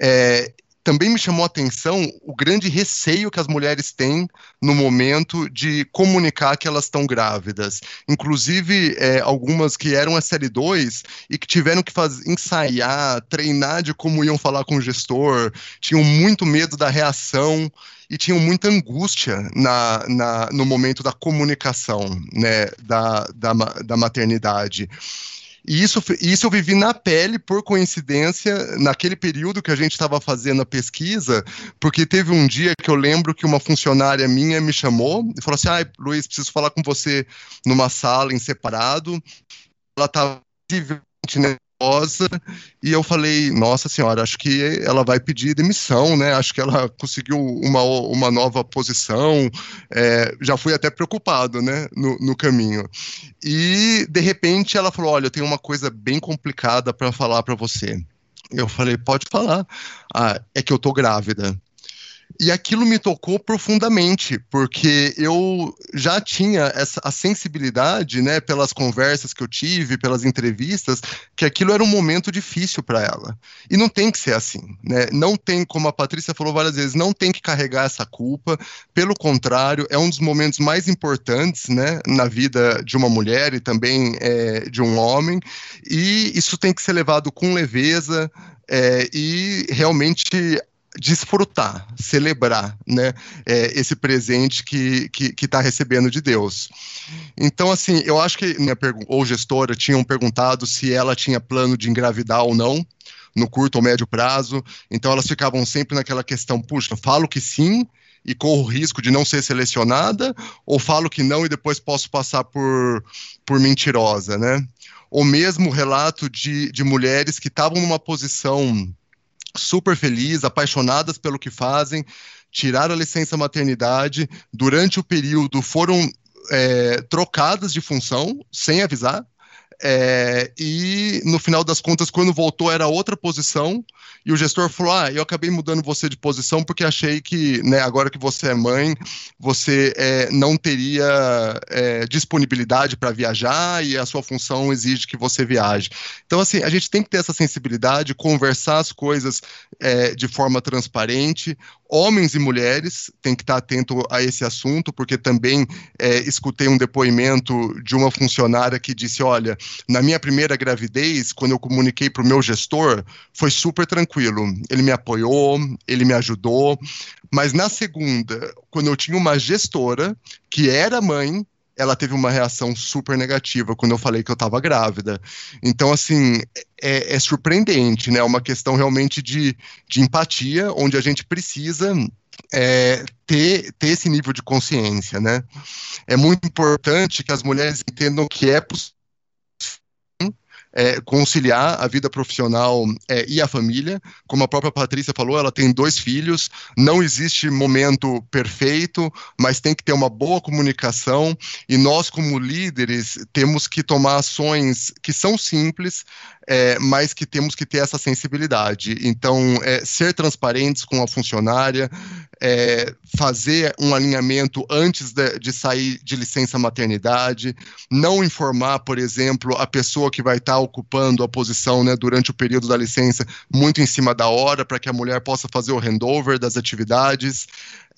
É, também me chamou a atenção o grande receio que as mulheres têm no momento de comunicar que elas estão grávidas. Inclusive, é, algumas que eram SL2 e que tiveram que fazer, ensaiar, treinar de como iam falar com o gestor, tinham muito medo da reação e tinham muita angústia na, na, no momento da comunicação né, da, da, da maternidade. E isso, isso eu vivi na pele, por coincidência, naquele período que a gente estava fazendo a pesquisa, porque teve um dia que eu lembro que uma funcionária minha me chamou e falou assim: ah, Luiz, preciso falar com você numa sala em separado. Ela estava e eu falei, nossa senhora, acho que ela vai pedir demissão, né? Acho que ela conseguiu uma, uma nova posição. É, já fui até preocupado, né? No, no caminho. E de repente ela falou, olha, eu tenho uma coisa bem complicada para falar para você. Eu falei, pode falar. Ah, é que eu tô grávida. E aquilo me tocou profundamente, porque eu já tinha essa, a sensibilidade, né, pelas conversas que eu tive, pelas entrevistas, que aquilo era um momento difícil para ela. E não tem que ser assim, né? Não tem, como a Patrícia falou várias vezes, não tem que carregar essa culpa. Pelo contrário, é um dos momentos mais importantes, né, na vida de uma mulher e também é, de um homem. E isso tem que ser levado com leveza, é, e realmente desfrutar, celebrar, né, é, esse presente que que está recebendo de Deus. Então, assim, eu acho que minha ou gestora tinham perguntado se ela tinha plano de engravidar ou não no curto ou médio prazo. Então, elas ficavam sempre naquela questão: puxa, falo que sim e corro o risco de não ser selecionada, ou falo que não e depois posso passar por por mentirosa, né? Ou mesmo relato de, de mulheres que estavam numa posição super felizes, apaixonadas pelo que fazem, tiraram a licença maternidade, durante o período foram é, trocadas de função, sem avisar, é, e no final das contas, quando voltou, era outra posição, e o gestor falou: Ah, eu acabei mudando você de posição porque achei que, né, agora que você é mãe, você é, não teria é, disponibilidade para viajar e a sua função exige que você viaje. Então, assim, a gente tem que ter essa sensibilidade, conversar as coisas é, de forma transparente, homens e mulheres têm que estar atento a esse assunto, porque também é, escutei um depoimento de uma funcionária que disse: olha, na minha primeira gravidez, quando eu comuniquei para o meu gestor, foi super tranquilo. Ele me apoiou, ele me ajudou. Mas na segunda, quando eu tinha uma gestora que era mãe, ela teve uma reação super negativa quando eu falei que eu estava grávida. Então, assim, é, é, surpreendente, né? É uma questão realmente de, de empatia, onde a gente precisa é, ter, ter esse nível de consciência, né? É muito importante que as mulheres entendam que é possível é, conciliar a vida profissional é, e a família. Como a própria Patrícia falou, ela tem dois filhos, não existe momento perfeito, mas tem que ter uma boa comunicação e nós, como líderes, temos que tomar ações que são simples, é, mas que temos que ter essa sensibilidade. Então, é, ser transparentes com a funcionária, é, fazer um alinhamento antes de, de, sair de licença maternidade, não informar, por exemplo, a pessoa que vai estar ocupando a posição né, durante o período da licença muito em cima da hora, para que a mulher possa fazer o handover das atividades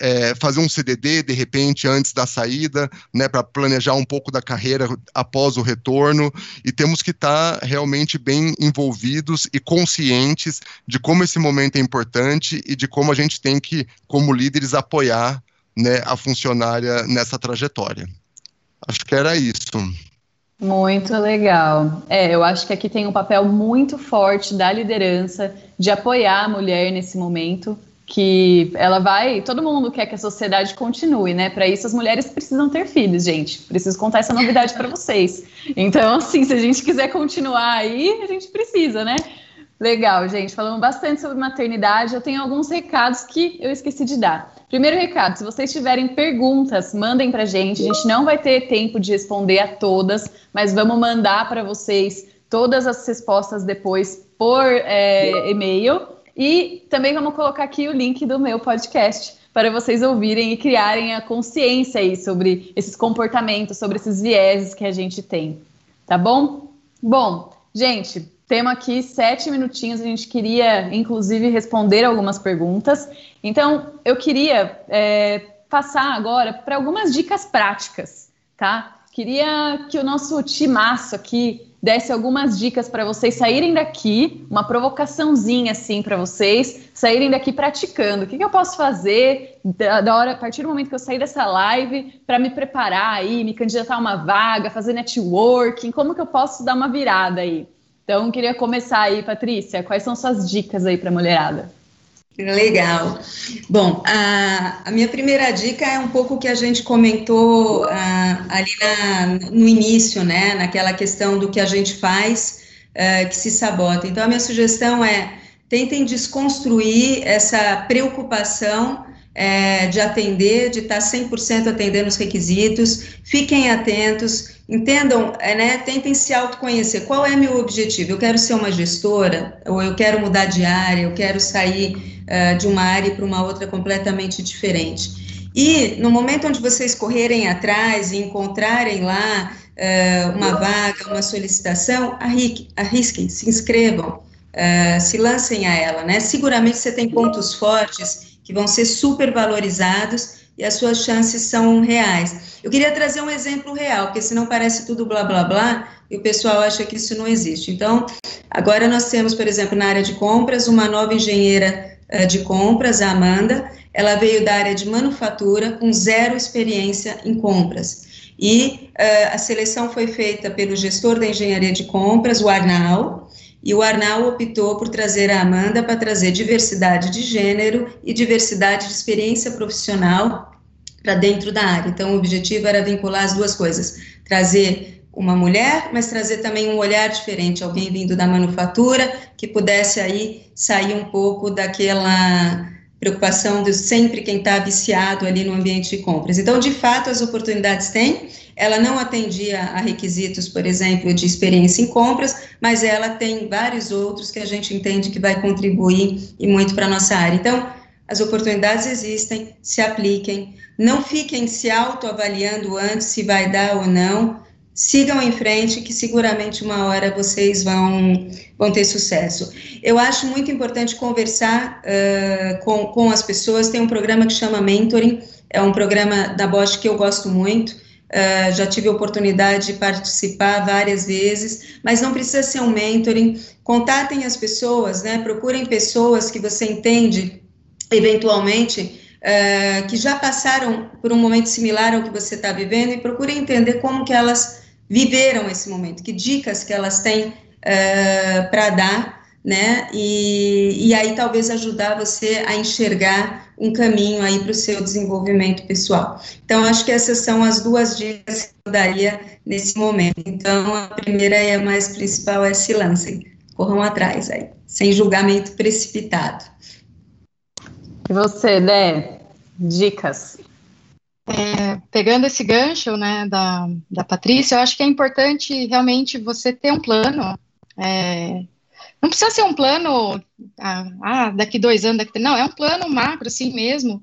é, fazer um CDD de repente antes da saída, né, para planejar um pouco da carreira após o retorno, e temos que estar tá realmente bem envolvidos e conscientes de como esse momento é importante e de como a gente tem que, como líderes, apoiar né, a funcionária nessa trajetória. Acho que era isso. Muito legal. É, eu acho que aqui tem um papel muito forte da liderança de apoiar a mulher nesse momento, que ela vai. Todo mundo quer que a sociedade continue, né? Para isso, as mulheres precisam ter filhos, gente. Preciso contar essa novidade para vocês. Então, assim, se a gente quiser continuar aí, a gente precisa, né? Legal, gente. Falamos bastante sobre maternidade. Eu tenho alguns recados que eu esqueci de dar. Primeiro recado: se vocês tiverem perguntas, mandem para gente. A gente não vai ter tempo de responder a todas, mas vamos mandar para vocês todas as respostas depois por é, e-mail. E também vamos colocar aqui o link do meu podcast para vocês ouvirem e criarem a consciência aí sobre esses comportamentos, sobre esses vieses que a gente tem. Tá bom? Bom, gente, temos aqui sete minutinhos. A gente queria, inclusive, responder algumas perguntas. Então, eu queria é, passar agora para algumas dicas práticas, tá? queria que o nosso timaço aqui desse algumas dicas para vocês saírem daqui, uma provocaçãozinha assim para vocês saírem daqui praticando. O que, que eu posso fazer da, da, hora, a partir do momento que eu sair dessa live para me preparar aí, me candidatar a uma vaga, fazer networking? Como que eu posso dar uma virada aí? Então, queria começar aí, Patrícia. Quais são suas dicas aí para mulherada? Legal. Bom, a, a, minha primeira dica é um pouco que a gente comentou uh, ali na, no início, né? Naquela questão do que a gente faz uh, que se sabota. Então, a minha sugestão é tentem desconstruir essa preocupação é, de atender, de estar 100% atendendo os requisitos, fiquem atentos, entendam, é, né, tentem se autoconhecer. Qual é meu objetivo? Eu quero ser uma gestora, ou eu quero mudar de área, eu quero sair uh, de uma área para uma outra completamente diferente. E no momento onde vocês correrem atrás e encontrarem lá uh, uma vaga, uma solicitação, arrisquem, se inscrevam, uh, se lancem a ela, né? Seguramente você tem pontos fortes que vão ser super valorizados e as suas chances são reais. Eu queria trazer um exemplo real, porque senão parece tudo blá blá blá e o pessoal acha que isso não existe. Então, agora nós temos, por exemplo, na área de compras, uma nova engenheira uh, de compras, a Amanda. Ela veio da área de manufatura com zero experiência em compras. E uh, a seleção foi feita pelo gestor da engenharia de compras, o Arnal, e o Arnal optou por trazer a Amanda para trazer diversidade de gênero e diversidade de experiência profissional para dentro da área. Então, o objetivo era vincular as duas coisas: trazer uma mulher, mas trazer também um olhar diferente, alguém vindo da manufatura que pudesse aí sair um pouco daquela preocupação de sempre quem está viciado ali no ambiente de compras. Então, de fato, as oportunidades têm, ela não atendia a requisitos, por exemplo, de experiência em compras, mas ela tem vários outros que a gente entende que vai contribuir e muito para a nossa área. Então, as oportunidades existem, se apliquem, não fiquem se autoavaliando antes se vai dar ou não, sigam em frente, que seguramente uma hora vocês vão, vão ter sucesso. Eu acho muito importante conversar uh, com, com as pessoas, tem um programa que chama Mentoring, é um programa da Bosch que eu gosto muito, Uh, já tive a oportunidade de participar várias vezes, mas não precisa ser um mentoring. Contatem as pessoas, né? Procurem pessoas que você entende, eventualmente, uh, que já passaram por um momento similar ao que você está vivendo e procurem entender como que elas viveram esse momento, que dicas que elas têm uh, para dar né? E, e aí talvez ajudar você a enxergar um caminho aí para o seu desenvolvimento pessoal. Então, acho que essas são as duas dicas que eu daria nesse momento. Então, a primeira e a mais principal é se lancem, corram atrás aí, sem julgamento precipitado. E você, Dé, dicas? É, pegando esse gancho, né, da, da Patrícia, eu acho que é importante realmente você ter um plano, é, não precisa ser um plano, ah, ah, daqui dois anos, daqui não, é um plano macro, assim mesmo.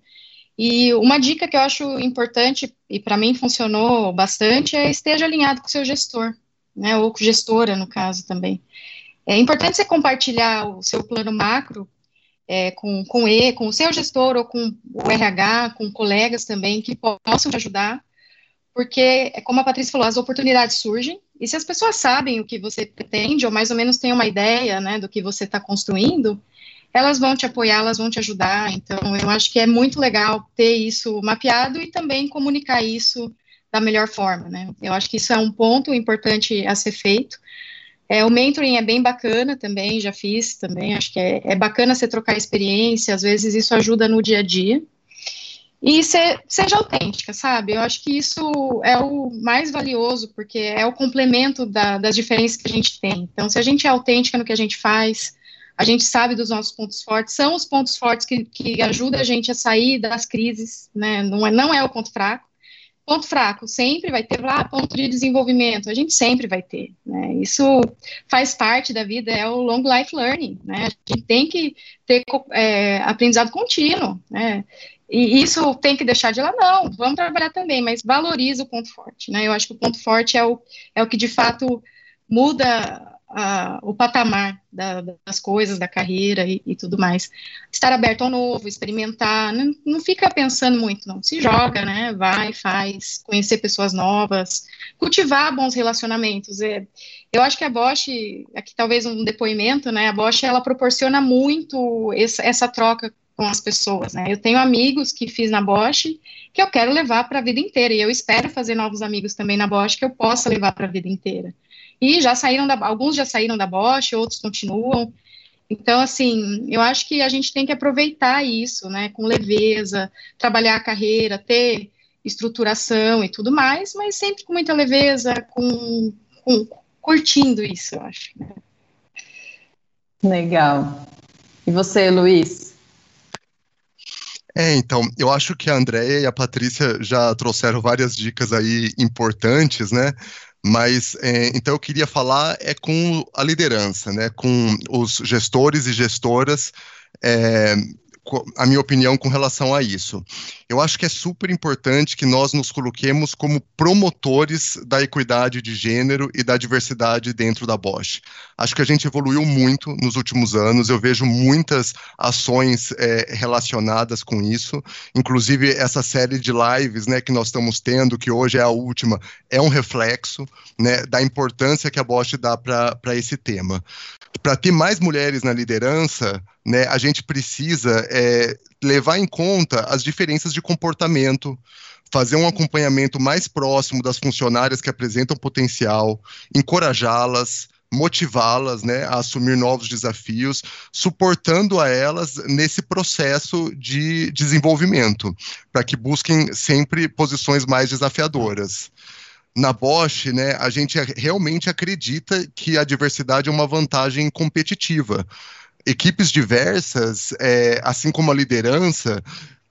E uma dica que eu acho importante, e para mim funcionou bastante, é esteja alinhado com o seu gestor, né, ou com gestora, no caso também. É importante você compartilhar o seu plano macro é, com, com, com o seu gestor ou com o RH, com colegas também que possam te ajudar, porque, é como a Patrícia falou, as oportunidades surgem, e se as pessoas sabem o que você pretende, ou mais ou menos têm uma ideia, né, do que você está construindo, elas vão te apoiar, elas vão te ajudar. Então, eu acho que é muito legal ter isso mapeado e também comunicar isso da melhor forma, né? Eu acho que isso é um ponto importante a ser feito. É, o mentoring é bem bacana também, já fiz também, acho que é, é bacana você trocar experiência, às vezes isso ajuda no dia a dia. E ser, seja autêntica, sabe? Eu acho que isso é o mais valioso, porque é o complemento da, das diferenças que a gente tem. Então, se a gente é autêntica no que a gente faz, a gente sabe dos nossos pontos fortes, são os pontos fortes que, que ajudam a gente a sair das crises, né? Não é, não é o ponto fraco. Ponto fraco sempre vai ter lá, ponto de desenvolvimento, a gente sempre vai ter, né? Isso faz parte da vida, é o long life learning, né? A gente tem que ter é, aprendizado contínuo, né? E isso tem que deixar de lá, não, vamos trabalhar também, mas valoriza o ponto forte, né? Eu acho que o ponto forte é o, é o que de fato muda a, o patamar da, das coisas, da carreira e, e, tudo mais. Estar aberto ao novo, experimentar, não, não fica pensando muito, não. Se joga, né? Vai, faz, conhecer pessoas novas, cultivar bons relacionamentos. É, eu acho que a Bosch, aqui talvez um depoimento, né? A Bosch, ela proporciona muito essa, essa troca com as pessoas, né? Eu tenho amigos que fiz na Bosch que eu quero levar para a vida inteira, e eu espero fazer novos amigos também na Bosch que eu possa levar para a vida inteira. E já saíram da, alguns já saíram da Bosch, outros continuam. Então, assim, eu acho que a gente tem que aproveitar isso, né, com leveza, trabalhar a carreira, ter estruturação e tudo mais, mas sempre com muita leveza, com, com curtindo isso, eu acho. Né. Legal. E você, Luiz? É, então, eu acho que a Andréia e a Patrícia já trouxeram várias dicas aí importantes, né? Mas é, então eu queria falar é com a liderança, né, com os gestores e gestoras é, a minha opinião com relação a isso. Eu acho que é super importante que nós nos coloquemos como promotores da equidade de gênero e da diversidade dentro da Bosch. Acho que a gente evoluiu muito nos últimos anos, eu vejo muitas ações é, relacionadas com isso, inclusive essa série de lives né, que nós estamos tendo, que hoje é a última, é um reflexo né, da importância que a Bosch dá para esse tema para ter mais mulheres na liderança, né, a gente precisa é, levar em conta as diferenças de comportamento, fazer um acompanhamento mais próximo das funcionárias que apresentam potencial, encorajá-las, motivá-las né, a assumir novos desafios, suportando a elas nesse processo de desenvolvimento, para que busquem sempre posições mais desafiadoras na Bosch, né, a gente realmente acredita que a diversidade é uma vantagem competitiva. Equipes diversas, é, assim como a liderança,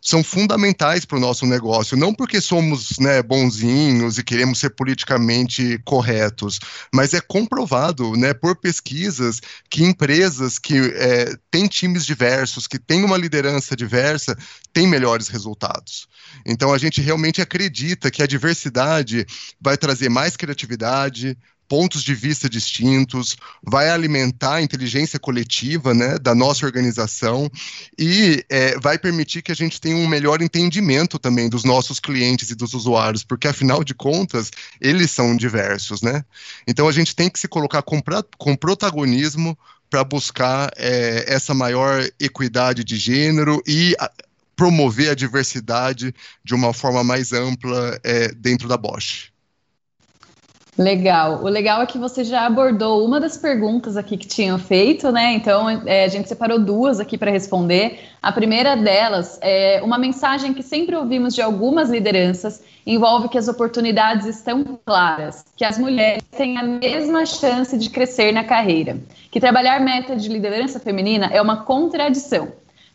são fundamentais para o nosso negócio, não porque somos né, bonzinhos e queremos ser politicamente corretos, mas é comprovado né, por pesquisas que empresas que é, têm times diversos, que têm uma liderança diversa, têm melhores resultados. Então a gente realmente acredita que a diversidade vai trazer mais criatividade, pontos de vista distintos, vai alimentar a inteligência coletiva né, da nossa organização e é, vai permitir que a gente tenha um melhor entendimento também dos nossos clientes e dos usuários, porque afinal de contas, eles são diversos, né? Então a gente tem que se colocar com, com protagonismo para buscar é, essa maior equidade de gênero e a, promover a diversidade de uma forma mais ampla é, dentro da Bosch. Legal. O legal é que você já abordou uma das perguntas aqui que tinham feito, né? Então é, a gente separou duas aqui para responder. A primeira delas é uma mensagem que sempre ouvimos de algumas lideranças envolve que as oportunidades estão claras, que as mulheres têm a mesma chance de crescer na carreira, que trabalhar meta de liderança feminina é uma contradição.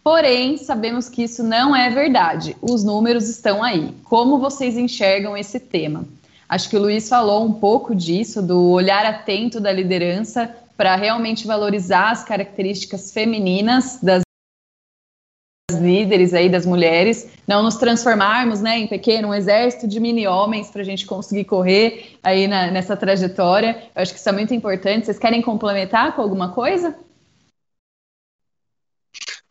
Porém, sabemos que isso não é verdade. Os números estão aí. Como vocês enxergam esse tema? Acho que o Luiz falou um pouco disso, do olhar atento da liderança para realmente valorizar as características femininas das líderes aí, das mulheres, não nos transformarmos né, em pequeno, um exército de mini-homens para a gente conseguir correr aí na, nessa trajetória. Eu acho que isso é muito importante. Vocês querem complementar com alguma coisa?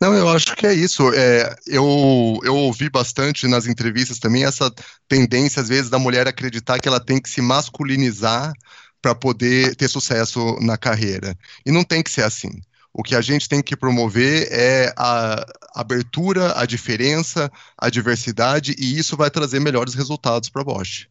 Não, eu acho que é isso. É, eu, eu ouvi bastante nas entrevistas também essa tendência, às vezes, da mulher acreditar que ela tem que se masculinizar para poder ter sucesso na carreira. E não tem que ser assim. O que a gente tem que promover é a abertura, a diferença, a diversidade, e isso vai trazer melhores resultados para a Bosch.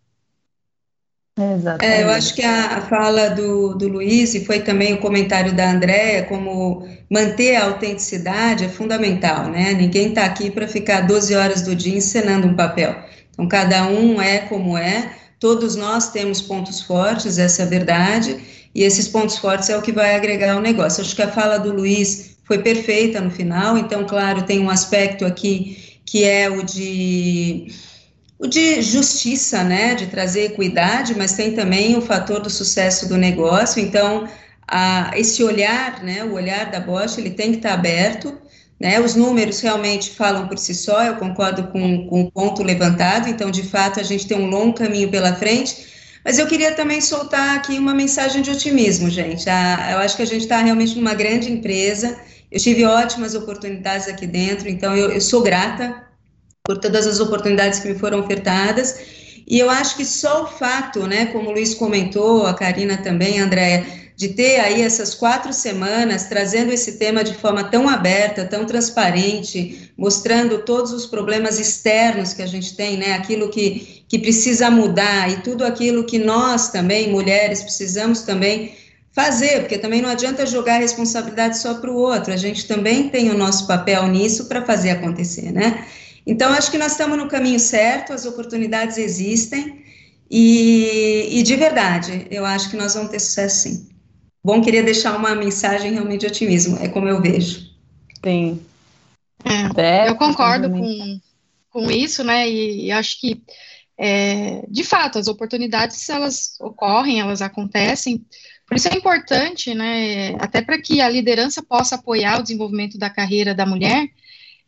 É, eu acho que a, a fala do, do Luiz e foi também o comentário da Andréia, como manter a autenticidade é fundamental, né? Ninguém está aqui para ficar 12 horas do dia encenando um papel. Então, cada um é como é, todos nós temos pontos fortes, essa é a verdade, e esses pontos fortes é o que vai agregar ao negócio. Acho que a fala do Luiz foi perfeita no final, então, claro, tem um aspecto aqui que é o de o de justiça, né, de trazer equidade, mas tem também o fator do sucesso do negócio. Então, a, esse olhar, né, o olhar da Bosch, ele tem que estar aberto. Né, os números realmente falam por si só, eu concordo com, com o ponto levantado. Então, de fato, a gente tem um longo caminho pela frente, Mas eu queria também soltar aqui uma mensagem de otimismo, gente. eu acho que a gente está realmente numa grande empresa. Eu tive ótimas oportunidades aqui dentro, então eu, eu sou grata por todas as oportunidades que me foram ofertadas. E eu acho que só o fato, né, como o Luiz comentou, a Karina também, a Andréia, de ter aí essas quatro semanas trazendo esse tema de forma tão aberta, tão transparente, mostrando todos os problemas externos que a gente tem, né, aquilo que, que precisa mudar e tudo aquilo que nós também, mulheres, precisamos também fazer, porque também não adianta jogar a responsabilidade só para o outro, a gente também tem o nosso papel nisso para fazer acontecer, né? Então, acho que nós estamos no caminho certo, as oportunidades existem, e, e, de verdade, eu acho que nós vamos ter sucesso sim. Bom, queria deixar uma mensagem realmente de otimismo, é como eu vejo. Sim. É, eu concordo com, com isso, né, e, e acho que, é, de fato, as oportunidades, elas ocorrem, elas acontecem, por isso é importante, né, até para que a liderança possa apoiar o desenvolvimento da carreira da mulher,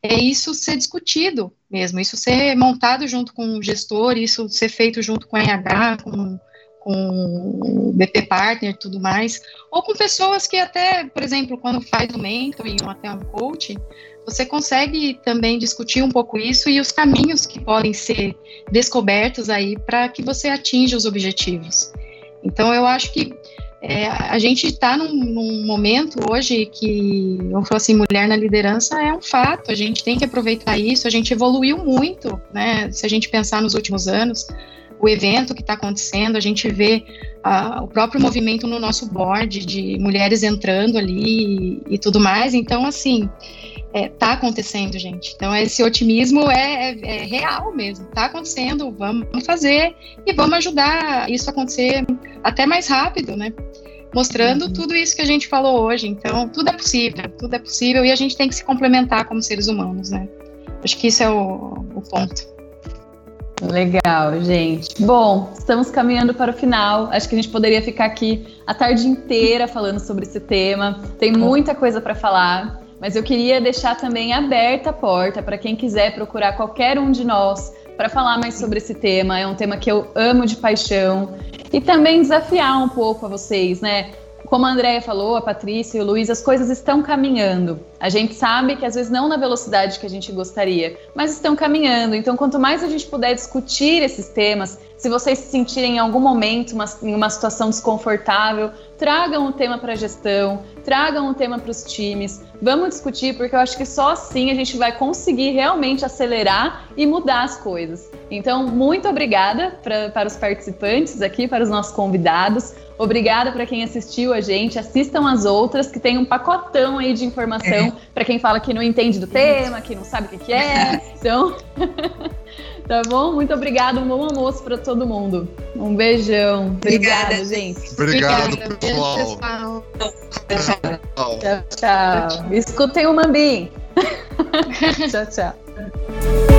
é isso ser discutido mesmo, isso ser montado junto com o gestor, isso ser feito junto com a RH, com, com o BP Partner tudo mais, ou com pessoas que até, por exemplo, quando faz o mentoring ou até um coach, você consegue também discutir um pouco isso e os caminhos que podem ser descobertos aí para que você atinja os objetivos. Então, eu acho que é, a gente está num, num, momento hoje que, vamos falar assim, mulher na liderança é um fato, a gente tem que aproveitar isso, a gente evoluiu muito, né? Se a gente pensar nos últimos anos, o evento que está acontecendo, a gente vê o próprio movimento no nosso board de mulheres entrando ali e, e tudo mais, então, assim, é, tá acontecendo, gente. Então, esse otimismo é, é, é, real mesmo. Tá acontecendo, vamos fazer e vamos ajudar isso a acontecer até mais rápido, né? Mostrando uhum. tudo isso que a gente falou hoje. Então, tudo é possível, tudo é possível e a gente tem que se complementar como seres humanos, né? Acho que isso é o, o ponto. Legal, gente. Bom, estamos caminhando para o final. Acho que a gente poderia ficar aqui a tarde inteira falando sobre esse tema. Tem muita coisa para falar mas eu queria deixar também aberta a porta para quem quiser procurar qualquer um de nós para falar mais sobre esse tema. É um tema que eu amo de paixão e também desafiar um pouco a vocês, né? Como a Andrea falou, a Patrícia e o Luiz, as coisas estão caminhando. A gente sabe que às vezes não na velocidade que a gente gostaria, mas estão caminhando. Então, quanto mais a gente puder discutir esses temas, se vocês se sentirem em algum momento uma, em uma situação desconfortável, tragam o tema para a gestão, tragam o tema para os times, vamos discutir, porque eu acho que só assim a gente vai conseguir realmente acelerar e mudar as coisas. Então, muito obrigada pra, para os participantes aqui, para os nossos convidados. Obrigada para quem assistiu a gente. Assistam as outras, que tem um pacotão aí de informação é. para quem fala que não entende do tema, que não sabe o que, que é. <laughs> Então. <laughs> Tá bom? Muito obrigada. Um bom almoço para todo mundo. Um beijão. Obrigada, Obrigada gente. Obrigado, Obrigada, pessoal. Tchau, tchau. Escutem o Mambim. <laughs> tchau, tchau.